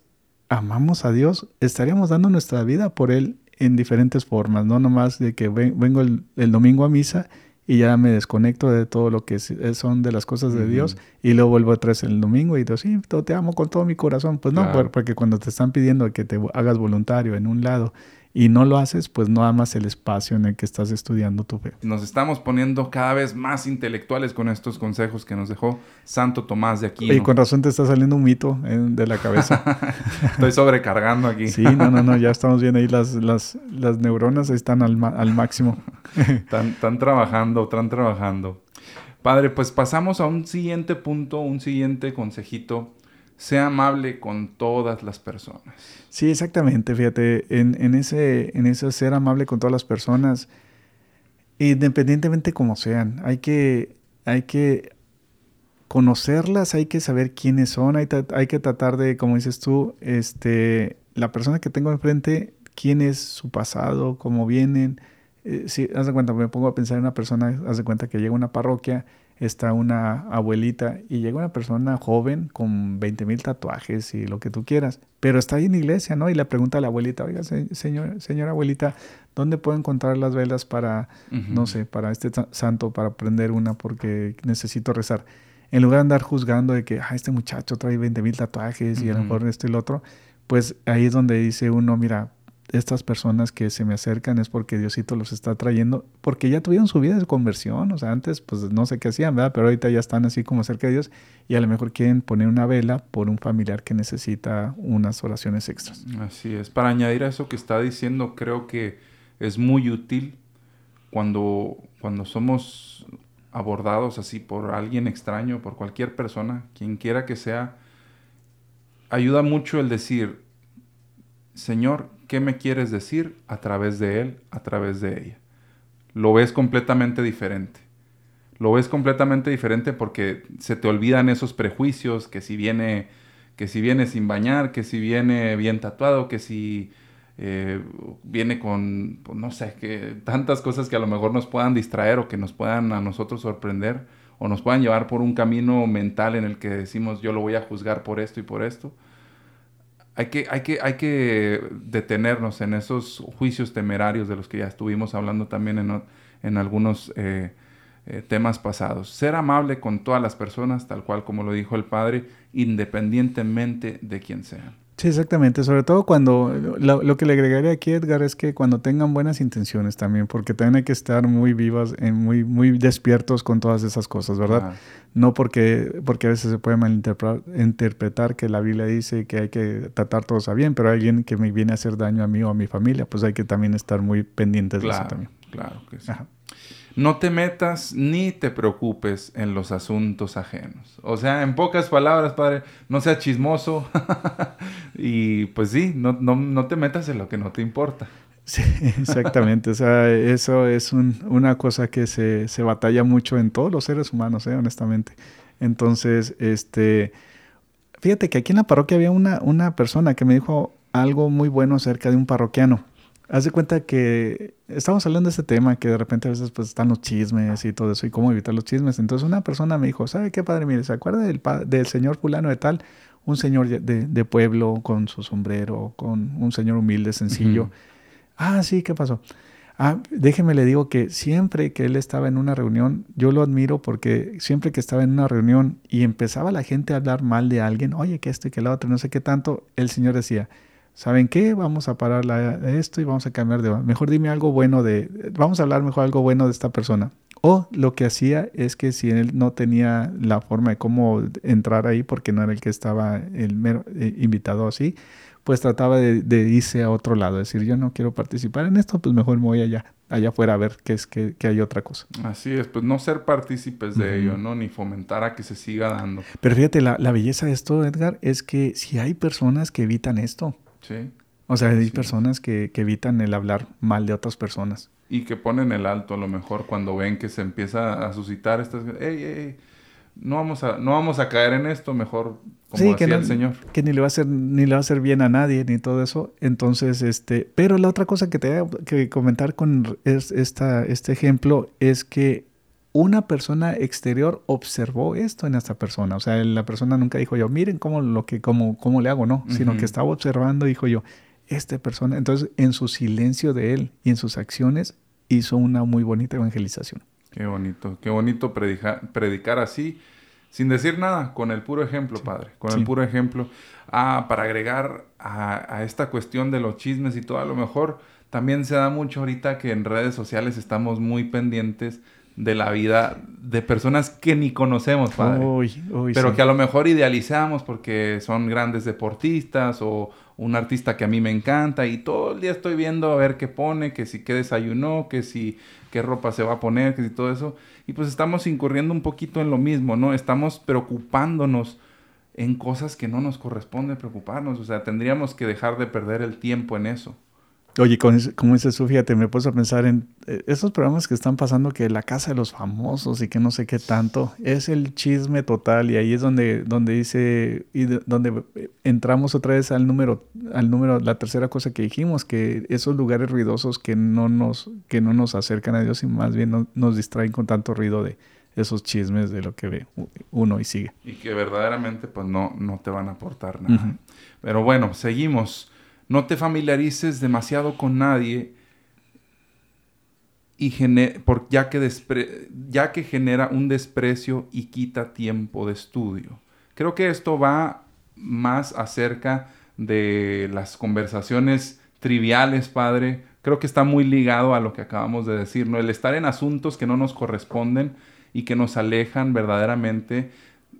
amamos a Dios, estaríamos dando nuestra vida por Él en diferentes formas, no nomás de que vengo el, domingo a misa y ya me desconecto de todo lo que son de las cosas de Dios y luego vuelvo vez el domingo y digo, sí, te amo con todo mi corazón. Pues no, porque cuando te están pidiendo que te hagas voluntario en un lado y no lo haces, pues no amas el espacio en el que estás estudiando tu fe. Nos estamos poniendo cada vez más intelectuales con estos consejos que nos dejó Santo Tomás de Aquino. Y con razón te está saliendo un mito eh, de la cabeza. Estoy sobrecargando aquí. sí, no, no, no, ya estamos viendo ahí las, las, las neuronas están al, al máximo. están, están trabajando, están trabajando. Padre, pues pasamos a un siguiente punto, un siguiente consejito sea amable con todas las personas. Sí, exactamente. Fíjate, en, en ese ser amable con todas las personas, independientemente como sean, hay que, hay que conocerlas, hay que saber quiénes son, hay, hay, que tratar de, como dices tú, este, la persona que tengo enfrente, quién es su pasado, cómo vienen. Eh, si, haz de cuenta, me pongo a pensar en una persona, haz de cuenta que llega a una parroquia, está una abuelita y llega una persona joven con 20 mil tatuajes y lo que tú quieras, pero está ahí en iglesia, ¿no? Y le pregunta a la abuelita, oiga, señor, señora abuelita, ¿dónde puedo encontrar las velas para, no sé, para este santo, para prender una porque necesito rezar? En lugar de andar juzgando de que, ah, este muchacho trae 20 mil tatuajes y a lo mejor esto y lo otro, pues ahí es donde dice uno, mira, estas personas que se me acercan es porque Diosito los está trayendo, porque ya tuvieron su vida de conversión, o sea, antes pues no sé qué hacían, ¿verdad? Pero ahorita ya están así como cerca de Dios y a lo mejor quieren poner una vela por un familiar que necesita unas oraciones extras. Así es, para añadir a eso que está diciendo, creo que es muy útil cuando, cuando somos abordados así por alguien extraño, por cualquier persona, quien quiera que sea, ayuda mucho el decir, Señor, ¿qué me quieres decir a través de él, a través de ella? Lo ves completamente diferente. Lo ves completamente diferente porque se te olvidan esos prejuicios, que si viene, que si viene sin bañar, que si viene bien tatuado, que si eh, viene con, pues, no sé, que tantas cosas que a lo mejor nos puedan distraer o que nos puedan a nosotros sorprender o nos puedan llevar por un camino mental en el que decimos yo lo voy a juzgar por esto y por esto hay que, hay, que, hay que detenernos en esos juicios temerarios de los que ya estuvimos hablando también en, en algunos eh, eh, temas pasados. Ser amable con todas las personas, tal cual como lo dijo el Padre, independientemente de quién sean. Sí, exactamente. Sobre todo cuando, lo, que le agregaría aquí, Edgar, es que cuando tengan buenas intenciones también, porque también hay que estar muy vivas, en muy, muy despiertos con todas esas cosas, ¿verdad? No porque, porque a veces se puede malinterpretar que la Biblia dice que hay que tratar todos a bien, pero alguien que me viene a hacer daño a mí o a mi familia, pues hay que también estar muy pendientes de eso también. Claro que sí. No te metas ni te preocupes en los asuntos ajenos. O sea, en pocas palabras, padre, no seas chismoso. y pues sí, no, no, te metas en lo que no te importa. Sí, exactamente. o sea, eso es una cosa que se, se, batalla mucho en todos los seres humanos, ¿eh? honestamente. Entonces, este, fíjate que aquí en la parroquia había una, una persona que me dijo algo muy bueno acerca de un parroquiano. Haz de cuenta que estamos hablando de este tema, que de repente a veces pues están los chismes y todo eso, y cómo evitar los chismes. Entonces una persona me dijo, ¿sabe qué padre? Mire, ¿se acuerda del, del señor fulano de tal? Un señor de, de, pueblo con su sombrero, con un señor humilde, sencillo. Ah, sí, ¿qué pasó? Ah, déjeme le digo que siempre que él estaba en una reunión, yo lo admiro porque siempre que estaba en una reunión y empezaba la gente a hablar mal de alguien, oye, que esto y que lo otro, no sé qué tanto, el Señor decía, ¿saben qué? Vamos a parar esto y vamos a cambiar de... Mejor dime algo bueno de... Vamos a hablar mejor algo bueno de esta persona. O lo que hacía es que si él no tenía la forma de cómo entrar ahí, porque no era el que estaba el mero, eh, invitado así, pues trataba de, irse a otro lado, decir, yo no quiero participar en esto, pues mejor me voy allá, allá afuera a ver qué es que, hay otra cosa. Así es, pues no ser partícipes de ello, ¿no? Ni fomentar a que se siga dando. Pero fíjate, la, la belleza de esto, Edgar, es que si hay personas que evitan esto, Sí. O sea, hay personas que, evitan el hablar mal de otras personas. Y que ponen el alto a lo mejor cuando ven que se empieza a suscitar estas... ¡Ey, ey, No vamos, a, no vamos a caer en esto, mejor como que el Señor. Que ni le va a hacer, ni le va a hacer bien a nadie, ni todo eso. Entonces, este... Pero la otra cosa que te voy que comentar con esta, este ejemplo es que una persona exterior observó esto en esta persona. O sea, la persona nunca dijo yo, miren cómo, lo que, cómo, cómo le hago, no, sino que estaba observando y dijo yo, esta persona, entonces en su silencio de él y en sus acciones hizo una muy bonita evangelización. Qué bonito, qué bonito predicar así, sin decir nada, con el puro ejemplo, Padre, con el puro ejemplo. Ah, para agregar a, a esta cuestión de los chismes y todo, a lo mejor también se da mucho ahorita que en redes sociales estamos muy pendientes de la vida de personas que ni conocemos, padre. pero que a lo mejor idealizamos porque son grandes deportistas o un artista que a mí me encanta y todo el día estoy viendo a ver qué pone, que si qué desayunó, que si qué ropa se va a poner, que si todo eso. Y pues estamos incurriendo un poquito en lo mismo, ¿no? Estamos preocupándonos en cosas que no nos corresponde preocuparnos. O sea, tendríamos que dejar de perder el tiempo en eso. Oye, como dices tú, fíjate, me puse a pensar en eh, esos programas que están pasando, que la casa de los famosos y que no sé qué tanto, es el chisme total y ahí es donde, donde dice, y donde eh, entramos otra vez al número, al número, la tercera cosa que dijimos, que esos lugares ruidosos que no nos, que no nos acercan a Dios y más bien nos distraen con tanto ruido de esos chismes de lo que ve uno y sigue. Y que verdaderamente pues no, no te van a aportar nada. Pero bueno, seguimos. No te familiarices demasiado con nadie y por, ya, que ya que genera un desprecio y quita tiempo de estudio. Creo que esto va más acerca de las conversaciones triviales, padre. Creo que está muy ligado a lo que acabamos de decir, ¿no? El estar en asuntos que no nos corresponden y que nos alejan verdaderamente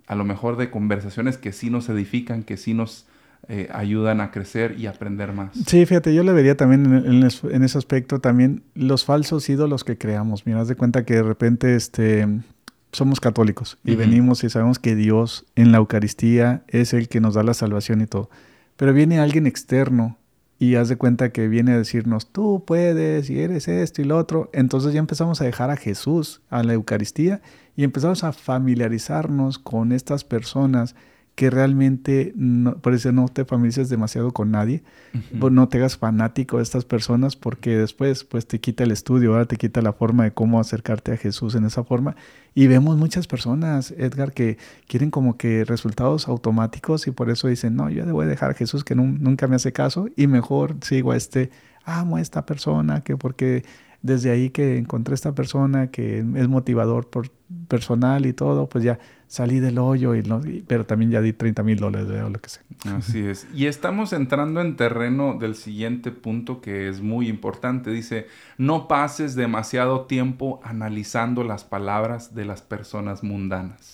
a lo mejor de conversaciones que sí nos edifican, que sí nos eh, ayudan a crecer y aprender más. Sí, fíjate, yo le vería también en, ese aspecto también los falsos ídolos que creamos. Mira, haz de cuenta que de repente este, somos católicos y venimos y sabemos que Dios en la Eucaristía es el que nos da la salvación y todo. Pero viene alguien externo y haz de cuenta que viene a decirnos, tú puedes y eres esto y lo otro. Entonces ya empezamos a dejar a Jesús, a la Eucaristía, y empezamos a familiarizarnos con estas personas que realmente, no, por eso no te familiarices demasiado con nadie, no te hagas fanático de estas personas porque después pues te quita el estudio, ahora te quita la forma de cómo acercarte a Jesús en esa forma. Y vemos muchas personas, Edgar, que quieren como que resultados automáticos y por eso dicen, no, yo debo dejar a Jesús que nunca me hace caso y mejor sigo a este, amo a esta persona, que porque desde ahí que encontré esta persona que es motivador por personal y todo, pues ya salí del hoyo, y, pero también ya di 30 mil dólares o lo que sea. Así es. Y estamos entrando en terreno del siguiente punto que es muy importante. Dice, no pases demasiado tiempo analizando las palabras de las personas mundanas.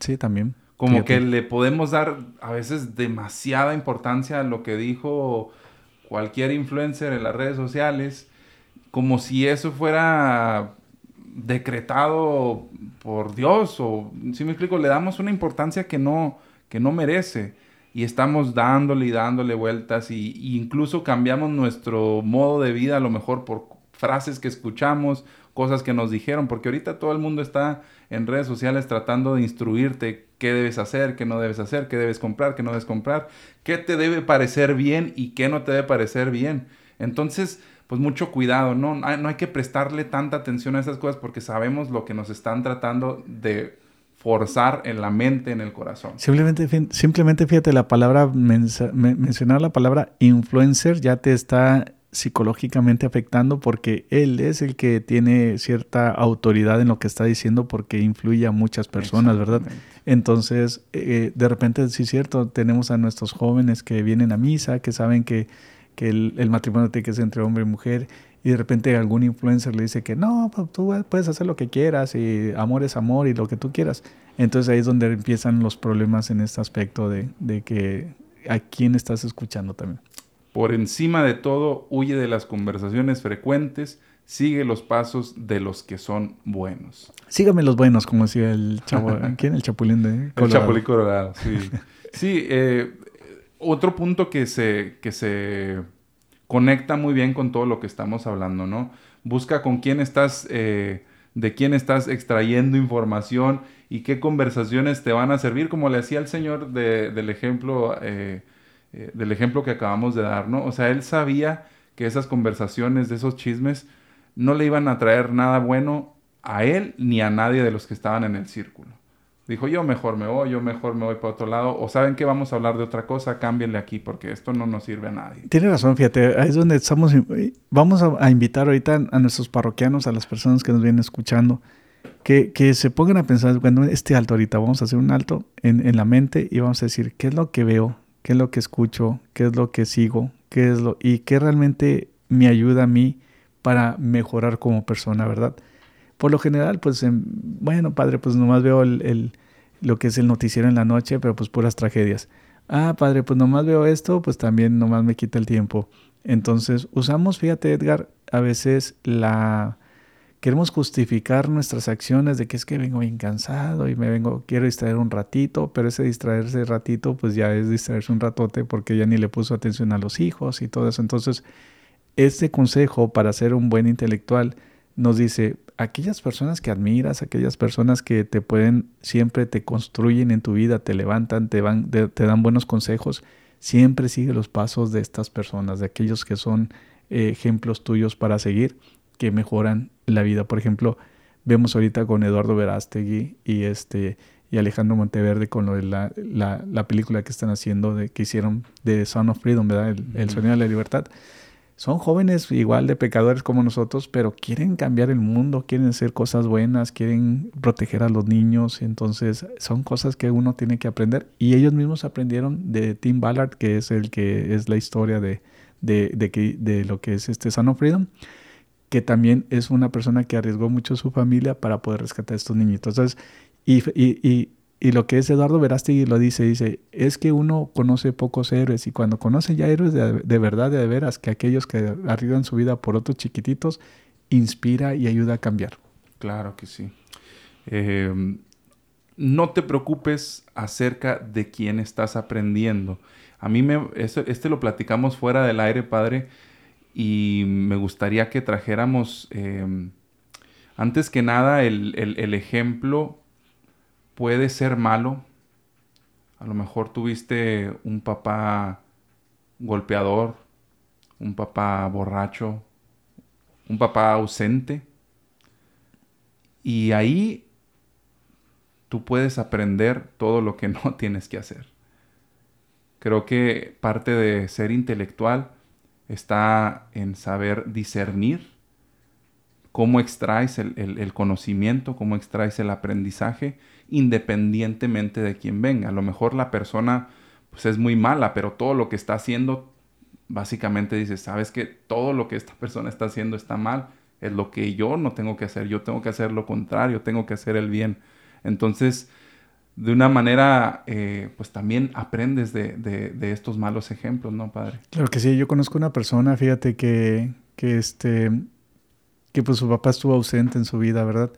Sí, también. Como que le podemos dar a veces demasiada importancia a lo que dijo cualquier influencer en las redes sociales como si eso fuera decretado por Dios o si me explico, le damos una importancia que no que no merece y estamos dándole y dándole vueltas y, incluso cambiamos nuestro modo de vida a lo mejor por frases que escuchamos, cosas que nos dijeron, porque ahorita todo el mundo está en redes sociales tratando de instruirte qué debes hacer, qué no debes hacer, qué debes comprar, qué no debes comprar, qué te debe parecer bien y qué no te debe parecer bien. Entonces, pues mucho cuidado, ¿no? No hay que prestarle tanta atención a esas cosas porque sabemos lo que nos están tratando de forzar en la mente, en el corazón. Simplemente, simplemente fíjate, la palabra, mencionar la palabra influencer ya te está psicológicamente afectando porque él es el que tiene cierta autoridad en lo que está diciendo porque influye a muchas personas, ¿verdad? Entonces, eh, de repente, sí es cierto, tenemos a nuestros jóvenes que vienen a misa, que saben que que el, matrimonio tiene que ser entre hombre y mujer, y de repente algún influencer le dice que no, tú puedes hacer lo que quieras, y amor es amor y lo que tú quieras. Entonces ahí es donde empiezan los problemas en este aspecto de, de que a quién estás escuchando también. Por encima de todo, huye de las conversaciones frecuentes, sigue los pasos de los que son buenos. Sígame los buenos, como decía el chavo, ¿quién? El chapulín de Colorado. El chapulín colorado, sí. sí, eh, otro punto que se, que se conecta muy bien con todo lo que estamos hablando, ¿no? Busca con quién estás, eh, de quién estás extrayendo información y qué conversaciones te van a servir, como le hacía el señor del ejemplo, eh, eh, del ejemplo que acabamos de dar, ¿no? O sea, él sabía que esas conversaciones, de esos chismes, no le iban a traer nada bueno a él ni a nadie de los que estaban en el círculo. Dijo, yo mejor me voy, yo mejor me voy para otro lado. O saben que vamos a hablar de otra cosa, cámbienle aquí porque esto no nos sirve a nadie. Tiene razón, fíjate, ahí es donde estamos. Vamos a, invitar ahorita a nuestros parroquianos, a las personas que nos vienen escuchando, que, que se pongan a pensar, cuando este alto ahorita, vamos a hacer un alto en, en, la mente y vamos a decir, ¿qué es lo que veo? ¿Qué es lo que escucho? ¿Qué es lo que sigo? ¿Qué es lo, y qué realmente me ayuda a mí para mejorar como persona, verdad? Por lo general, pues, bueno, padre, pues nomás veo el, lo que es el noticiero en la noche, pero pues puras tragedias. Ah, padre, pues nomás veo esto, pues también nomás me quita el tiempo. Entonces, usamos, fíjate, Edgar, a veces la... Queremos justificar nuestras acciones de que es que vengo bien cansado y me vengo, quiero distraer un ratito, pero ese distraerse ratito, pues ya es distraerse un ratote porque ya ni le puso atención a los hijos y todo eso. Entonces, este consejo para ser un buen intelectual nos dice, aquellas personas que admiras, aquellas personas que te pueden, siempre te construyen en tu vida, te levantan, te, van, te, dan buenos consejos, siempre sigue los pasos de estas personas, de aquellos que son eh, ejemplos tuyos para seguir, que mejoran la vida. Por ejemplo, vemos ahorita con Eduardo Verástegui y este y Alejandro Monteverde con lo de la, la, película que están haciendo, de, que hicieron de Son of Freedom, ¿verdad? El, el sonido de la libertad. Son jóvenes igual de pecadores como nosotros, pero quieren cambiar el mundo, quieren hacer cosas buenas, quieren proteger a los niños. Entonces, son cosas que uno tiene que aprender. Y ellos mismos aprendieron de Tim Ballard, que es el que es la historia de, de, de, de lo que es este Son of Freedom que también es una persona que arriesgó mucho su familia para poder rescatar a estos niñitos. Entonces, y, y, y, lo que es Eduardo Verástegui lo dice, dice, es que uno conoce pocos héroes y cuando conoce ya héroes de, de verdad, de, veras, que aquellos que arriesgan su vida por otros chiquititos, inspira y ayuda a cambiar. Claro que sí. Em, no te preocupes acerca de quién estás aprendiendo. A mí me, este lo platicamos fuera del aire, padre, y me gustaría que trajéramos, em, antes que nada, el, el, ejemplo puede ser malo. A lo mejor tuviste un papá golpeador, un papá borracho, un papá ausente. Y ahí tú puedes aprender todo lo que no tienes que hacer. Creo que parte de ser intelectual está en saber discernir cómo extraes el, conocimiento, cómo extraes el aprendizaje, independientemente de quién venga. A lo mejor la persona pues, es muy mala, pero todo lo que está haciendo, básicamente dice, sabes que todo lo que esta persona está haciendo está mal, es lo que yo no tengo que hacer, yo tengo que hacer lo contrario, tengo que hacer el bien. Entonces, de una manera, eh, pues también aprendes de, de, estos malos ejemplos, ¿no, padre? Claro que sí, yo conozco una persona, fíjate, que, que, este, que pues su papá estuvo ausente en su vida, ¿verdad?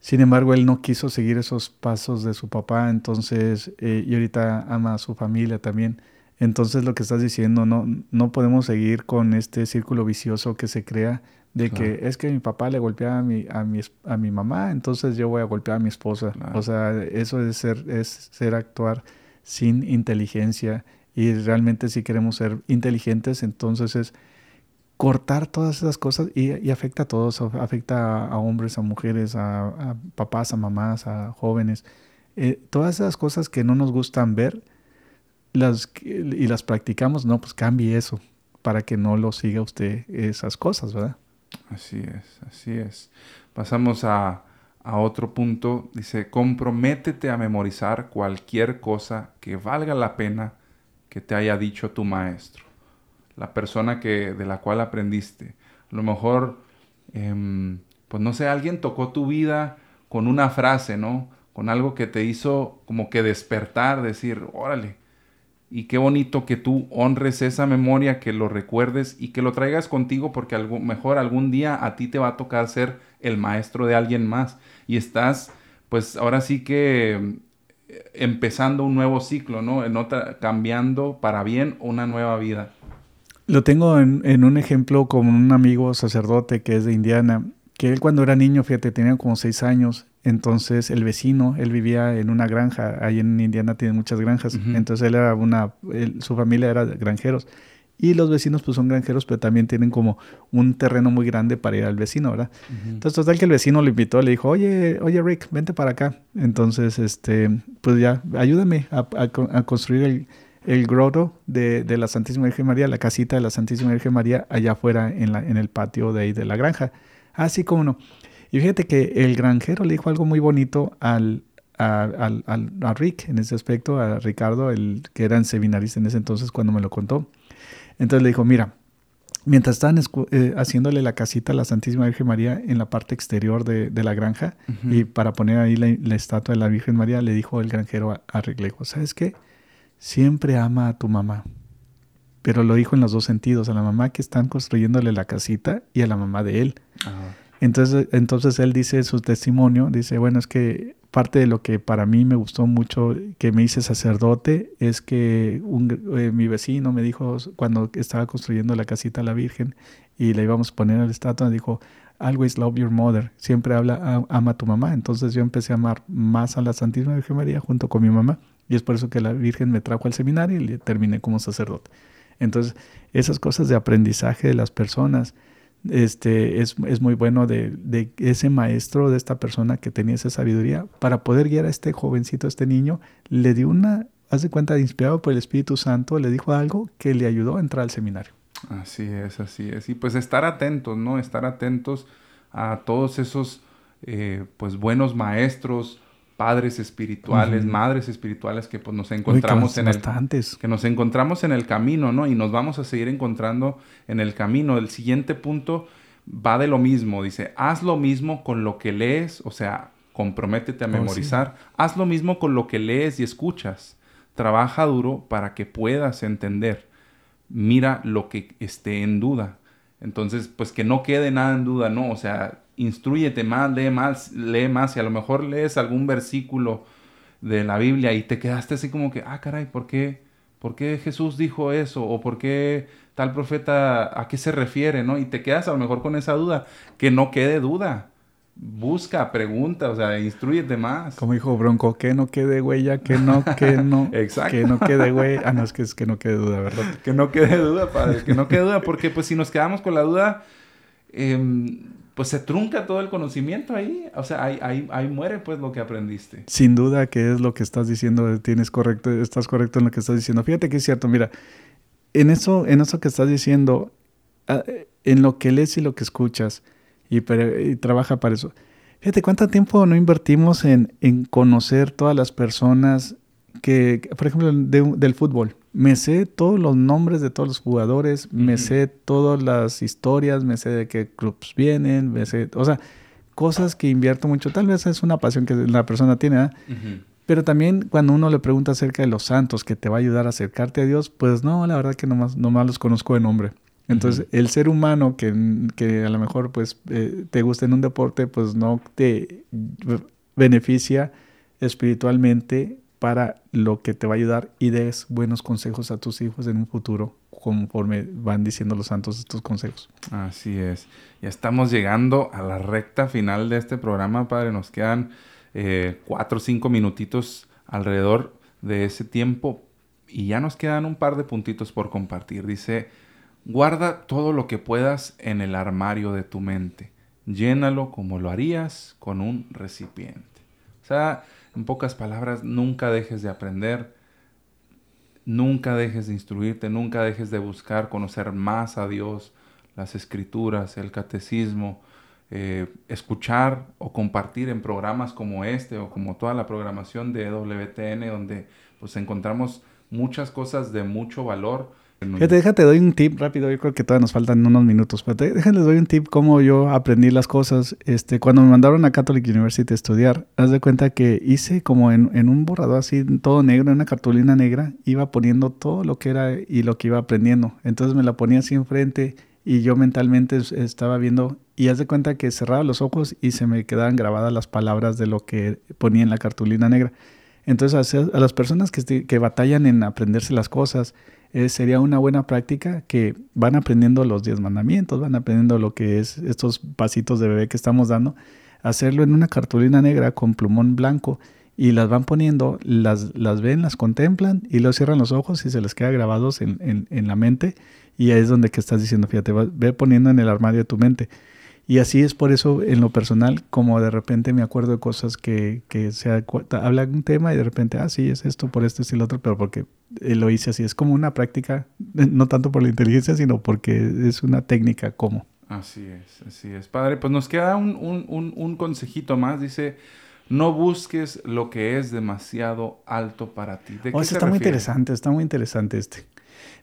Sin embargo, él no quiso seguir esos pasos de su papá, entonces, eh, y ahorita ama a su familia también. Entonces, lo que estás diciendo, no, no podemos seguir con este círculo vicioso que se crea de que es que mi papá le golpea a mi, a mi, a mi mamá, entonces yo voy a golpear a mi esposa. O sea, eso es ser, es ser actuar sin inteligencia y realmente si queremos ser inteligentes, entonces es cortar todas esas cosas y, afecta a todos, afecta a, hombres, a mujeres, a, papás, a mamás, a jóvenes. Eh, todas esas cosas que no nos gustan ver las, y las practicamos, no, pues cambie eso para que no lo siga usted esas cosas, ¿verdad? Así es, así es. Pasamos a, otro punto. Dice, comprométete a memorizar cualquier cosa que valga la pena que te haya dicho tu maestro, la persona que, de la cual aprendiste. A lo mejor, em, pues no sé, alguien tocó tu vida con una frase, ¿no? Con algo que te hizo como que despertar, decir, órale, y qué bonito que tú honres esa memoria, que lo recuerdes y que lo traigas contigo porque mejor algún día a ti te va a tocar ser el maestro de alguien más y estás pues ahora sí que eh, empezando un nuevo ciclo, ¿no? En otra, cambiando para bien una nueva vida. Lo tengo en, en un ejemplo con un amigo sacerdote que es de Indiana, que él cuando era niño, fíjate, tenía como seis años entonces el vecino, él vivía en una granja, ahí en Indiana tienen muchas granjas, entonces él era una, su familia era granjeros. Y los vecinos pues son granjeros, pero también tienen como un terreno muy grande para ir al vecino, ¿verdad? Entonces total que el vecino lo invitó, le dijo, oye, oye Rick, vente para acá. Entonces, este, pues ya, ayúdame a, construir el, el grotto de, de, la Santísima Virgen María, la casita de la Santísima Virgen María allá afuera en, la, en el patio de ahí de la granja. Así como no. Y fíjate que el granjero le dijo algo muy bonito al, a, Rick en ese aspecto, a Ricardo, el que era seminarista en ese entonces cuando me lo contó. Entonces le dijo, mira, mientras estaban eh, haciéndole la casita a la Santísima Virgen María en la parte exterior de, la granja y para poner ahí la, estatua de la Virgen María, le dijo el granjero a, Rick, le dijo, ¿sabes qué? Siempre ama a tu mamá. Pero lo dijo en los dos sentidos, a la mamá que están construyéndole la casita y a la mamá de él. Entonces, entonces él dice su testimonio, dice, bueno, es que parte de lo que para mí me gustó mucho que me hice sacerdote es que eh, mi vecino me dijo cuando estaba construyendo la casita a la Virgen y le íbamos a poner la estatua, dijo, always love your mother, siempre habla, ama a tu mamá. Entonces yo empecé a amar más a la Santísima Virgen María junto con mi mamá y es por eso que la Virgen me trajo al seminario y terminé como sacerdote. Entonces esas cosas de aprendizaje de las personas, este, es, es muy bueno de, de, ese maestro, de esta persona que tenía esa sabiduría, para poder guiar a este jovencito, a este niño, le dio una, hace cuenta, inspirado por el Espíritu Santo, le dijo algo que le ayudó a entrar al seminario. Así es, así es. Y pues estar atentos, ¿no? Estar atentos a todos esos, eh, pues, buenos maestros, padres espirituales, madres espirituales que pues nos encontramos en el que nos encontramos en el camino, ¿no? Y nos vamos a seguir encontrando en el camino. El siguiente punto va de lo mismo, dice, haz lo mismo con lo que lees, o sea, comprométete a oh, memorizar, haz lo mismo con lo que lees y escuchas. Trabaja duro para que puedas entender. Mira lo que esté en duda. Entonces, pues que no quede nada en duda, ¿no? O sea, instruyete más, lee más, lee más y a lo mejor lees algún versículo de la Biblia y te quedaste así como que, ah, caray, ¿por qué? ¿Por qué Jesús dijo eso? ¿O por qué tal profeta a qué se refiere? ¿no? Y te quedas a lo mejor con esa duda. Que no quede duda. Busca, pregunta, o sea, instruyete más. Como dijo Bronco, que no quede huella, que no, que no. Exacto. Que no quede huella. Ah, no, es que es que no quede duda, ¿verdad? que no quede duda, padre, que no quede duda, porque pues si nos quedamos con la duda, eh, pues se trunca todo el conocimiento ahí. O sea, ahí, ahí, ahí, muere pues lo que aprendiste. Sin duda que es lo que estás diciendo, tienes correcto, estás correcto en lo que estás diciendo. Fíjate que es cierto, mira, en eso, en eso que estás diciendo, ah, en lo que lees y lo que escuchas, y, trabaja para eso. Fíjate cuánto tiempo no invertimos en, en conocer todas las personas que, por ejemplo, del fútbol. Me sé todos los nombres de todos los jugadores, me sé todas las historias, me sé de qué clubs vienen, me sé, o sea, cosas que invierto mucho. Tal vez es una pasión que la persona tiene, Pero también cuando uno le pregunta acerca de los santos que te va a ayudar a acercarte a Dios, pues no, la verdad que nomás, nomás los conozco de nombre. Entonces, el ser humano que, que, a lo mejor pues eh, te gusta en un deporte, pues no te beneficia espiritualmente para lo que te va a ayudar y des buenos consejos a tus hijos en un futuro conforme van diciendo los santos estos consejos. Así es. Ya estamos llegando a la recta final de este programa, Padre. Nos quedan eh, cuatro o cinco minutitos alrededor de ese tiempo y ya nos quedan un par de puntitos por compartir. Dice, guarda todo lo que puedas en el armario de tu mente. Llénalo como lo harías con un recipiente. O sea, en pocas palabras, nunca dejes de aprender, nunca dejes de instruirte, nunca dejes de buscar conocer más a Dios, las escrituras, el catecismo, eh, escuchar o compartir en programas como este o como toda la programación de WTN, donde pues encontramos muchas cosas de mucho valor Fíjate, déjate, doy un tip rápido. Yo creo que todavía nos faltan unos minutos. Pero déjate, doy un tip cómo yo aprendí las cosas. Este, cuando me mandaron a Catholic University a estudiar, haz de cuenta que hice como en, en un borrador así, todo negro, en una cartulina negra, iba poniendo todo lo que era y lo que iba aprendiendo. Entonces me la ponía así enfrente y yo mentalmente estaba viendo y haz de cuenta que cerraba los ojos y se me quedaban grabadas las palabras de lo que ponía en la cartulina negra. Entonces a, las personas que, que batallan en aprenderse las cosas, eh, sería una buena práctica que van aprendiendo los 10 mandamientos, van aprendiendo lo que es estos pasitos de bebé que estamos dando, hacerlo en una cartulina negra con plumón blanco y las van poniendo, las, las ven, las contemplan y luego cierran los ojos y se les queda grabados en, en, en la mente y ahí es donde que estás diciendo, fíjate, ve poniendo en el armario de tu mente. Y así es por eso en lo personal, como de repente me acuerdo de cosas que, que se habla un tema y de repente, ah, sí, es esto, por esto, es el otro, pero porque eh, lo hice así. Es como una práctica, no tanto por la inteligencia, sino porque es una técnica como. Así es, así es. Padre, pues nos queda un, un, un, consejito más. Dice, no busques lo que es demasiado alto para ti. ¿De oh, está muy interesante, está muy interesante este.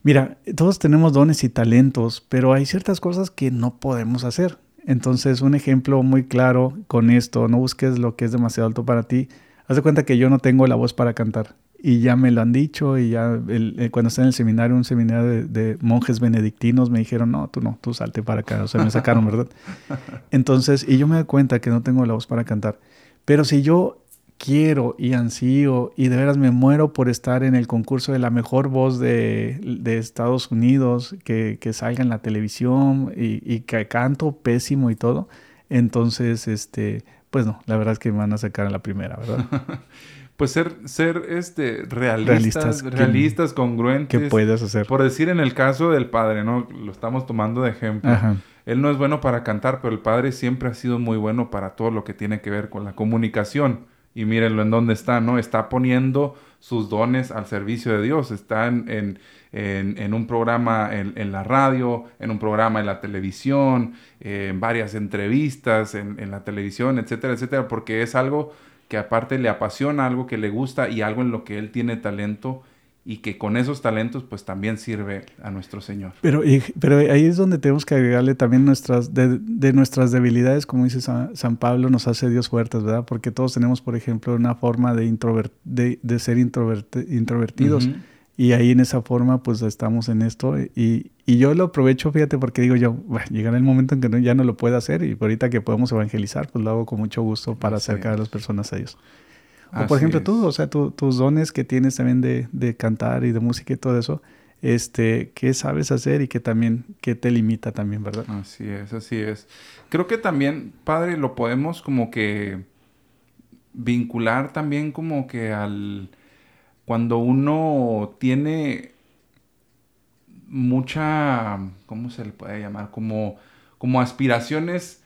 Mira, todos tenemos dones y talentos, pero hay ciertas cosas que no podemos hacer. Entonces, un ejemplo muy claro con esto, no busques lo que es demasiado alto para ti. Haz de cuenta que yo no tengo la voz para cantar y ya me lo han dicho y ya eh, cuando estaba en el seminario, un seminario de, monjes benedictinos, me dijeron, no, tú no, tú salte para acá, o sea, me sacaron, ¿verdad? Entonces, y yo me doy cuenta que no tengo la voz para cantar. Pero si yo quiero y ansío y de veras me muero por estar en el concurso de la mejor voz de, Estados Unidos, que, salga en la televisión y, y, que canto pésimo y todo. Entonces, este, pues no, la verdad es que me van a sacar en la primera, ¿verdad? pues ser, ser este, realistas, realistas, congruentes. ¿Qué puedes hacer? Por decir en el caso del padre, ¿no? Lo estamos tomando de ejemplo. Él no es bueno para cantar, pero el padre siempre ha sido muy bueno para todo lo que tiene que ver con la comunicación. Y mírenlo en dónde está, ¿no? Está poniendo sus dones al servicio de Dios. Está en, en, un programa en, en, la radio, en un programa en la televisión, en varias entrevistas en, en la televisión, etcétera, etcétera, porque es algo que aparte le apasiona algo que le gusta y algo en lo que él tiene talento y que con esos talentos pues también sirve a nuestro Señor. Pero, pero ahí es donde tenemos que agregarle también nuestras, de, nuestras debilidades, como dice San, Pablo, nos hace Dios fuertes, ¿verdad? Porque todos tenemos, por ejemplo, una forma de, de, de ser introvertidos. Y ahí en esa forma, pues estamos en esto. Y, y yo lo aprovecho, fíjate, porque digo yo, bueno, llegará el momento en que ya no lo pueda hacer y ahorita que podemos evangelizar, pues lo hago con mucho gusto para acercar a las personas a ellos. O por ejemplo tú, o sea, tus dones que tienes también de, de, cantar y de música y todo eso, este, ¿qué sabes hacer y qué también, qué te limita también, verdad? Así es, así es. Creo que también, padre, lo podemos como que vincular también como que al cuando uno tiene mucha, ¿cómo se le puede llamar? Como, como aspiraciones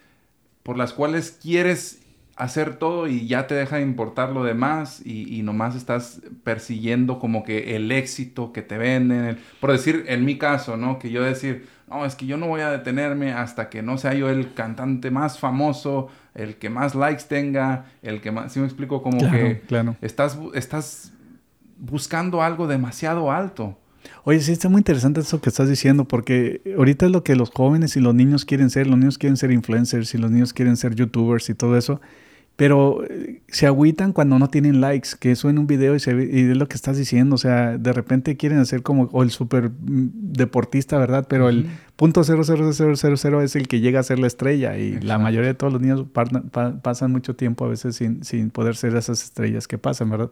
por las cuales quieres hacer todo y ya te deja de importar lo demás y, nomás estás persiguiendo como que el éxito que te venden. por decir, en mi caso, ¿no? Que yo decir, no, es que yo no voy a detenerme hasta que no sea yo el cantante más famoso, el que más likes tenga, el que más, si me explico, como que claro. Estás, estás buscando algo demasiado alto. Oye, sí, está muy interesante eso que estás diciendo, porque ahorita es lo que los jóvenes y los niños quieren ser. Los niños quieren ser influencers y los niños quieren ser youtubers y todo eso. Pero eh, se agüitan cuando no tienen likes, que suena un video y, se y es lo que estás diciendo. O sea, de repente quieren hacer como o el super mm, deportista, ¿verdad? Pero el punto cero es el que llega a ser la estrella. Y la mayoría de todos los niños pasan mucho tiempo a veces sin, sin poder ser esas estrellas que pasan, ¿verdad?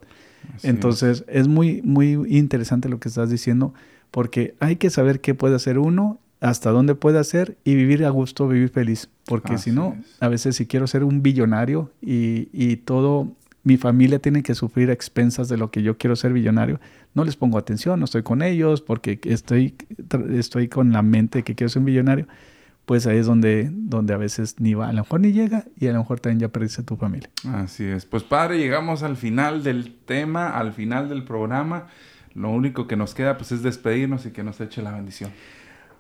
Entonces, es. muy, muy interesante lo que estás diciendo, porque hay que saber qué puede hacer uno, hasta dónde puede hacer y vivir a gusto, vivir feliz. Porque si no, a veces si quiero ser un billonario y, y todo mi familia tiene que sufrir a expensas de lo que yo quiero ser billonario, no les pongo atención, no estoy con ellos porque estoy, estoy con la mente que quiero ser un billonario pues ahí es donde, donde a veces ni va, a lo mejor ni llega y a lo mejor también ya perdiste tu familia. Así es. Pues padre, llegamos al final del tema, al final del programa. Lo único que nos queda pues es despedirnos y que nos eche la bendición.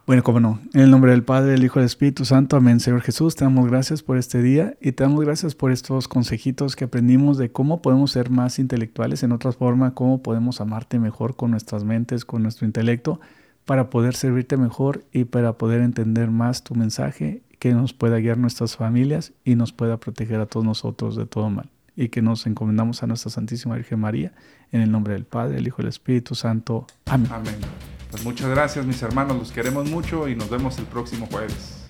Bueno, como no, en el nombre del Padre, del Hijo del Espíritu Santo, amén. Señor Jesús, te damos gracias por este día y te damos gracias por estos consejitos que aprendimos de cómo podemos ser más intelectuales, en otras formas, cómo podemos amarte mejor con nuestras mentes, con nuestro intelecto para poder servirte mejor y para poder entender más tu mensaje, que nos pueda guiar nuestras familias y nos pueda proteger a todos nosotros de todo mal. Y que nos encomendamos a nuestra Santísima Virgen María, en el nombre del Padre, del Hijo y del Espíritu Santo. Amén. Amén. Pues muchas gracias mis hermanos, los queremos mucho y nos vemos el próximo jueves.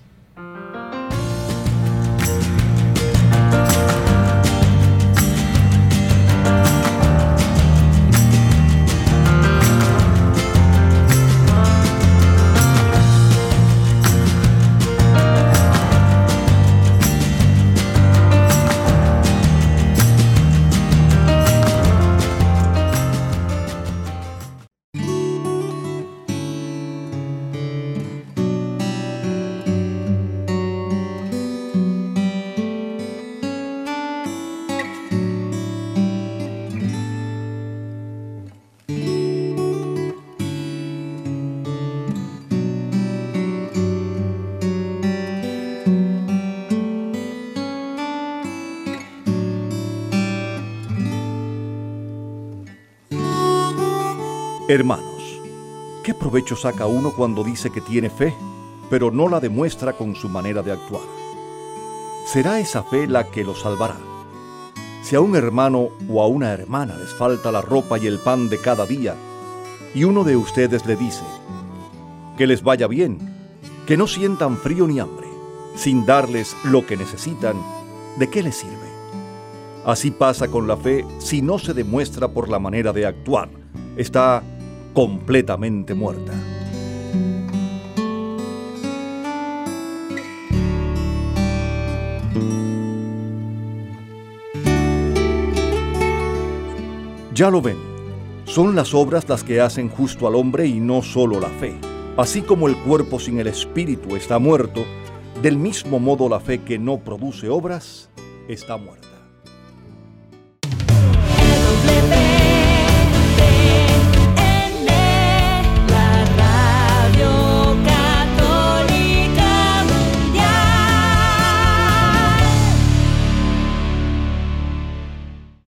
Hermanos, ¿qué provecho saca uno cuando dice que tiene fe, pero no la demuestra con su manera de actuar? ¿Será esa fe la que lo salvará? Si a un hermano o a una hermana les falta la ropa y el pan de cada día, y uno de ustedes le dice, que les vaya bien, que no sientan frío ni hambre, sin darles lo que necesitan, ¿de qué les sirve? Así pasa con la fe si no se demuestra por la manera de actuar. Está completamente muerta. Ya lo ven, son las obras las que hacen justo al hombre y no solo la fe. Así como el cuerpo sin el espíritu está muerto, del mismo modo la fe que no produce obras está muerta.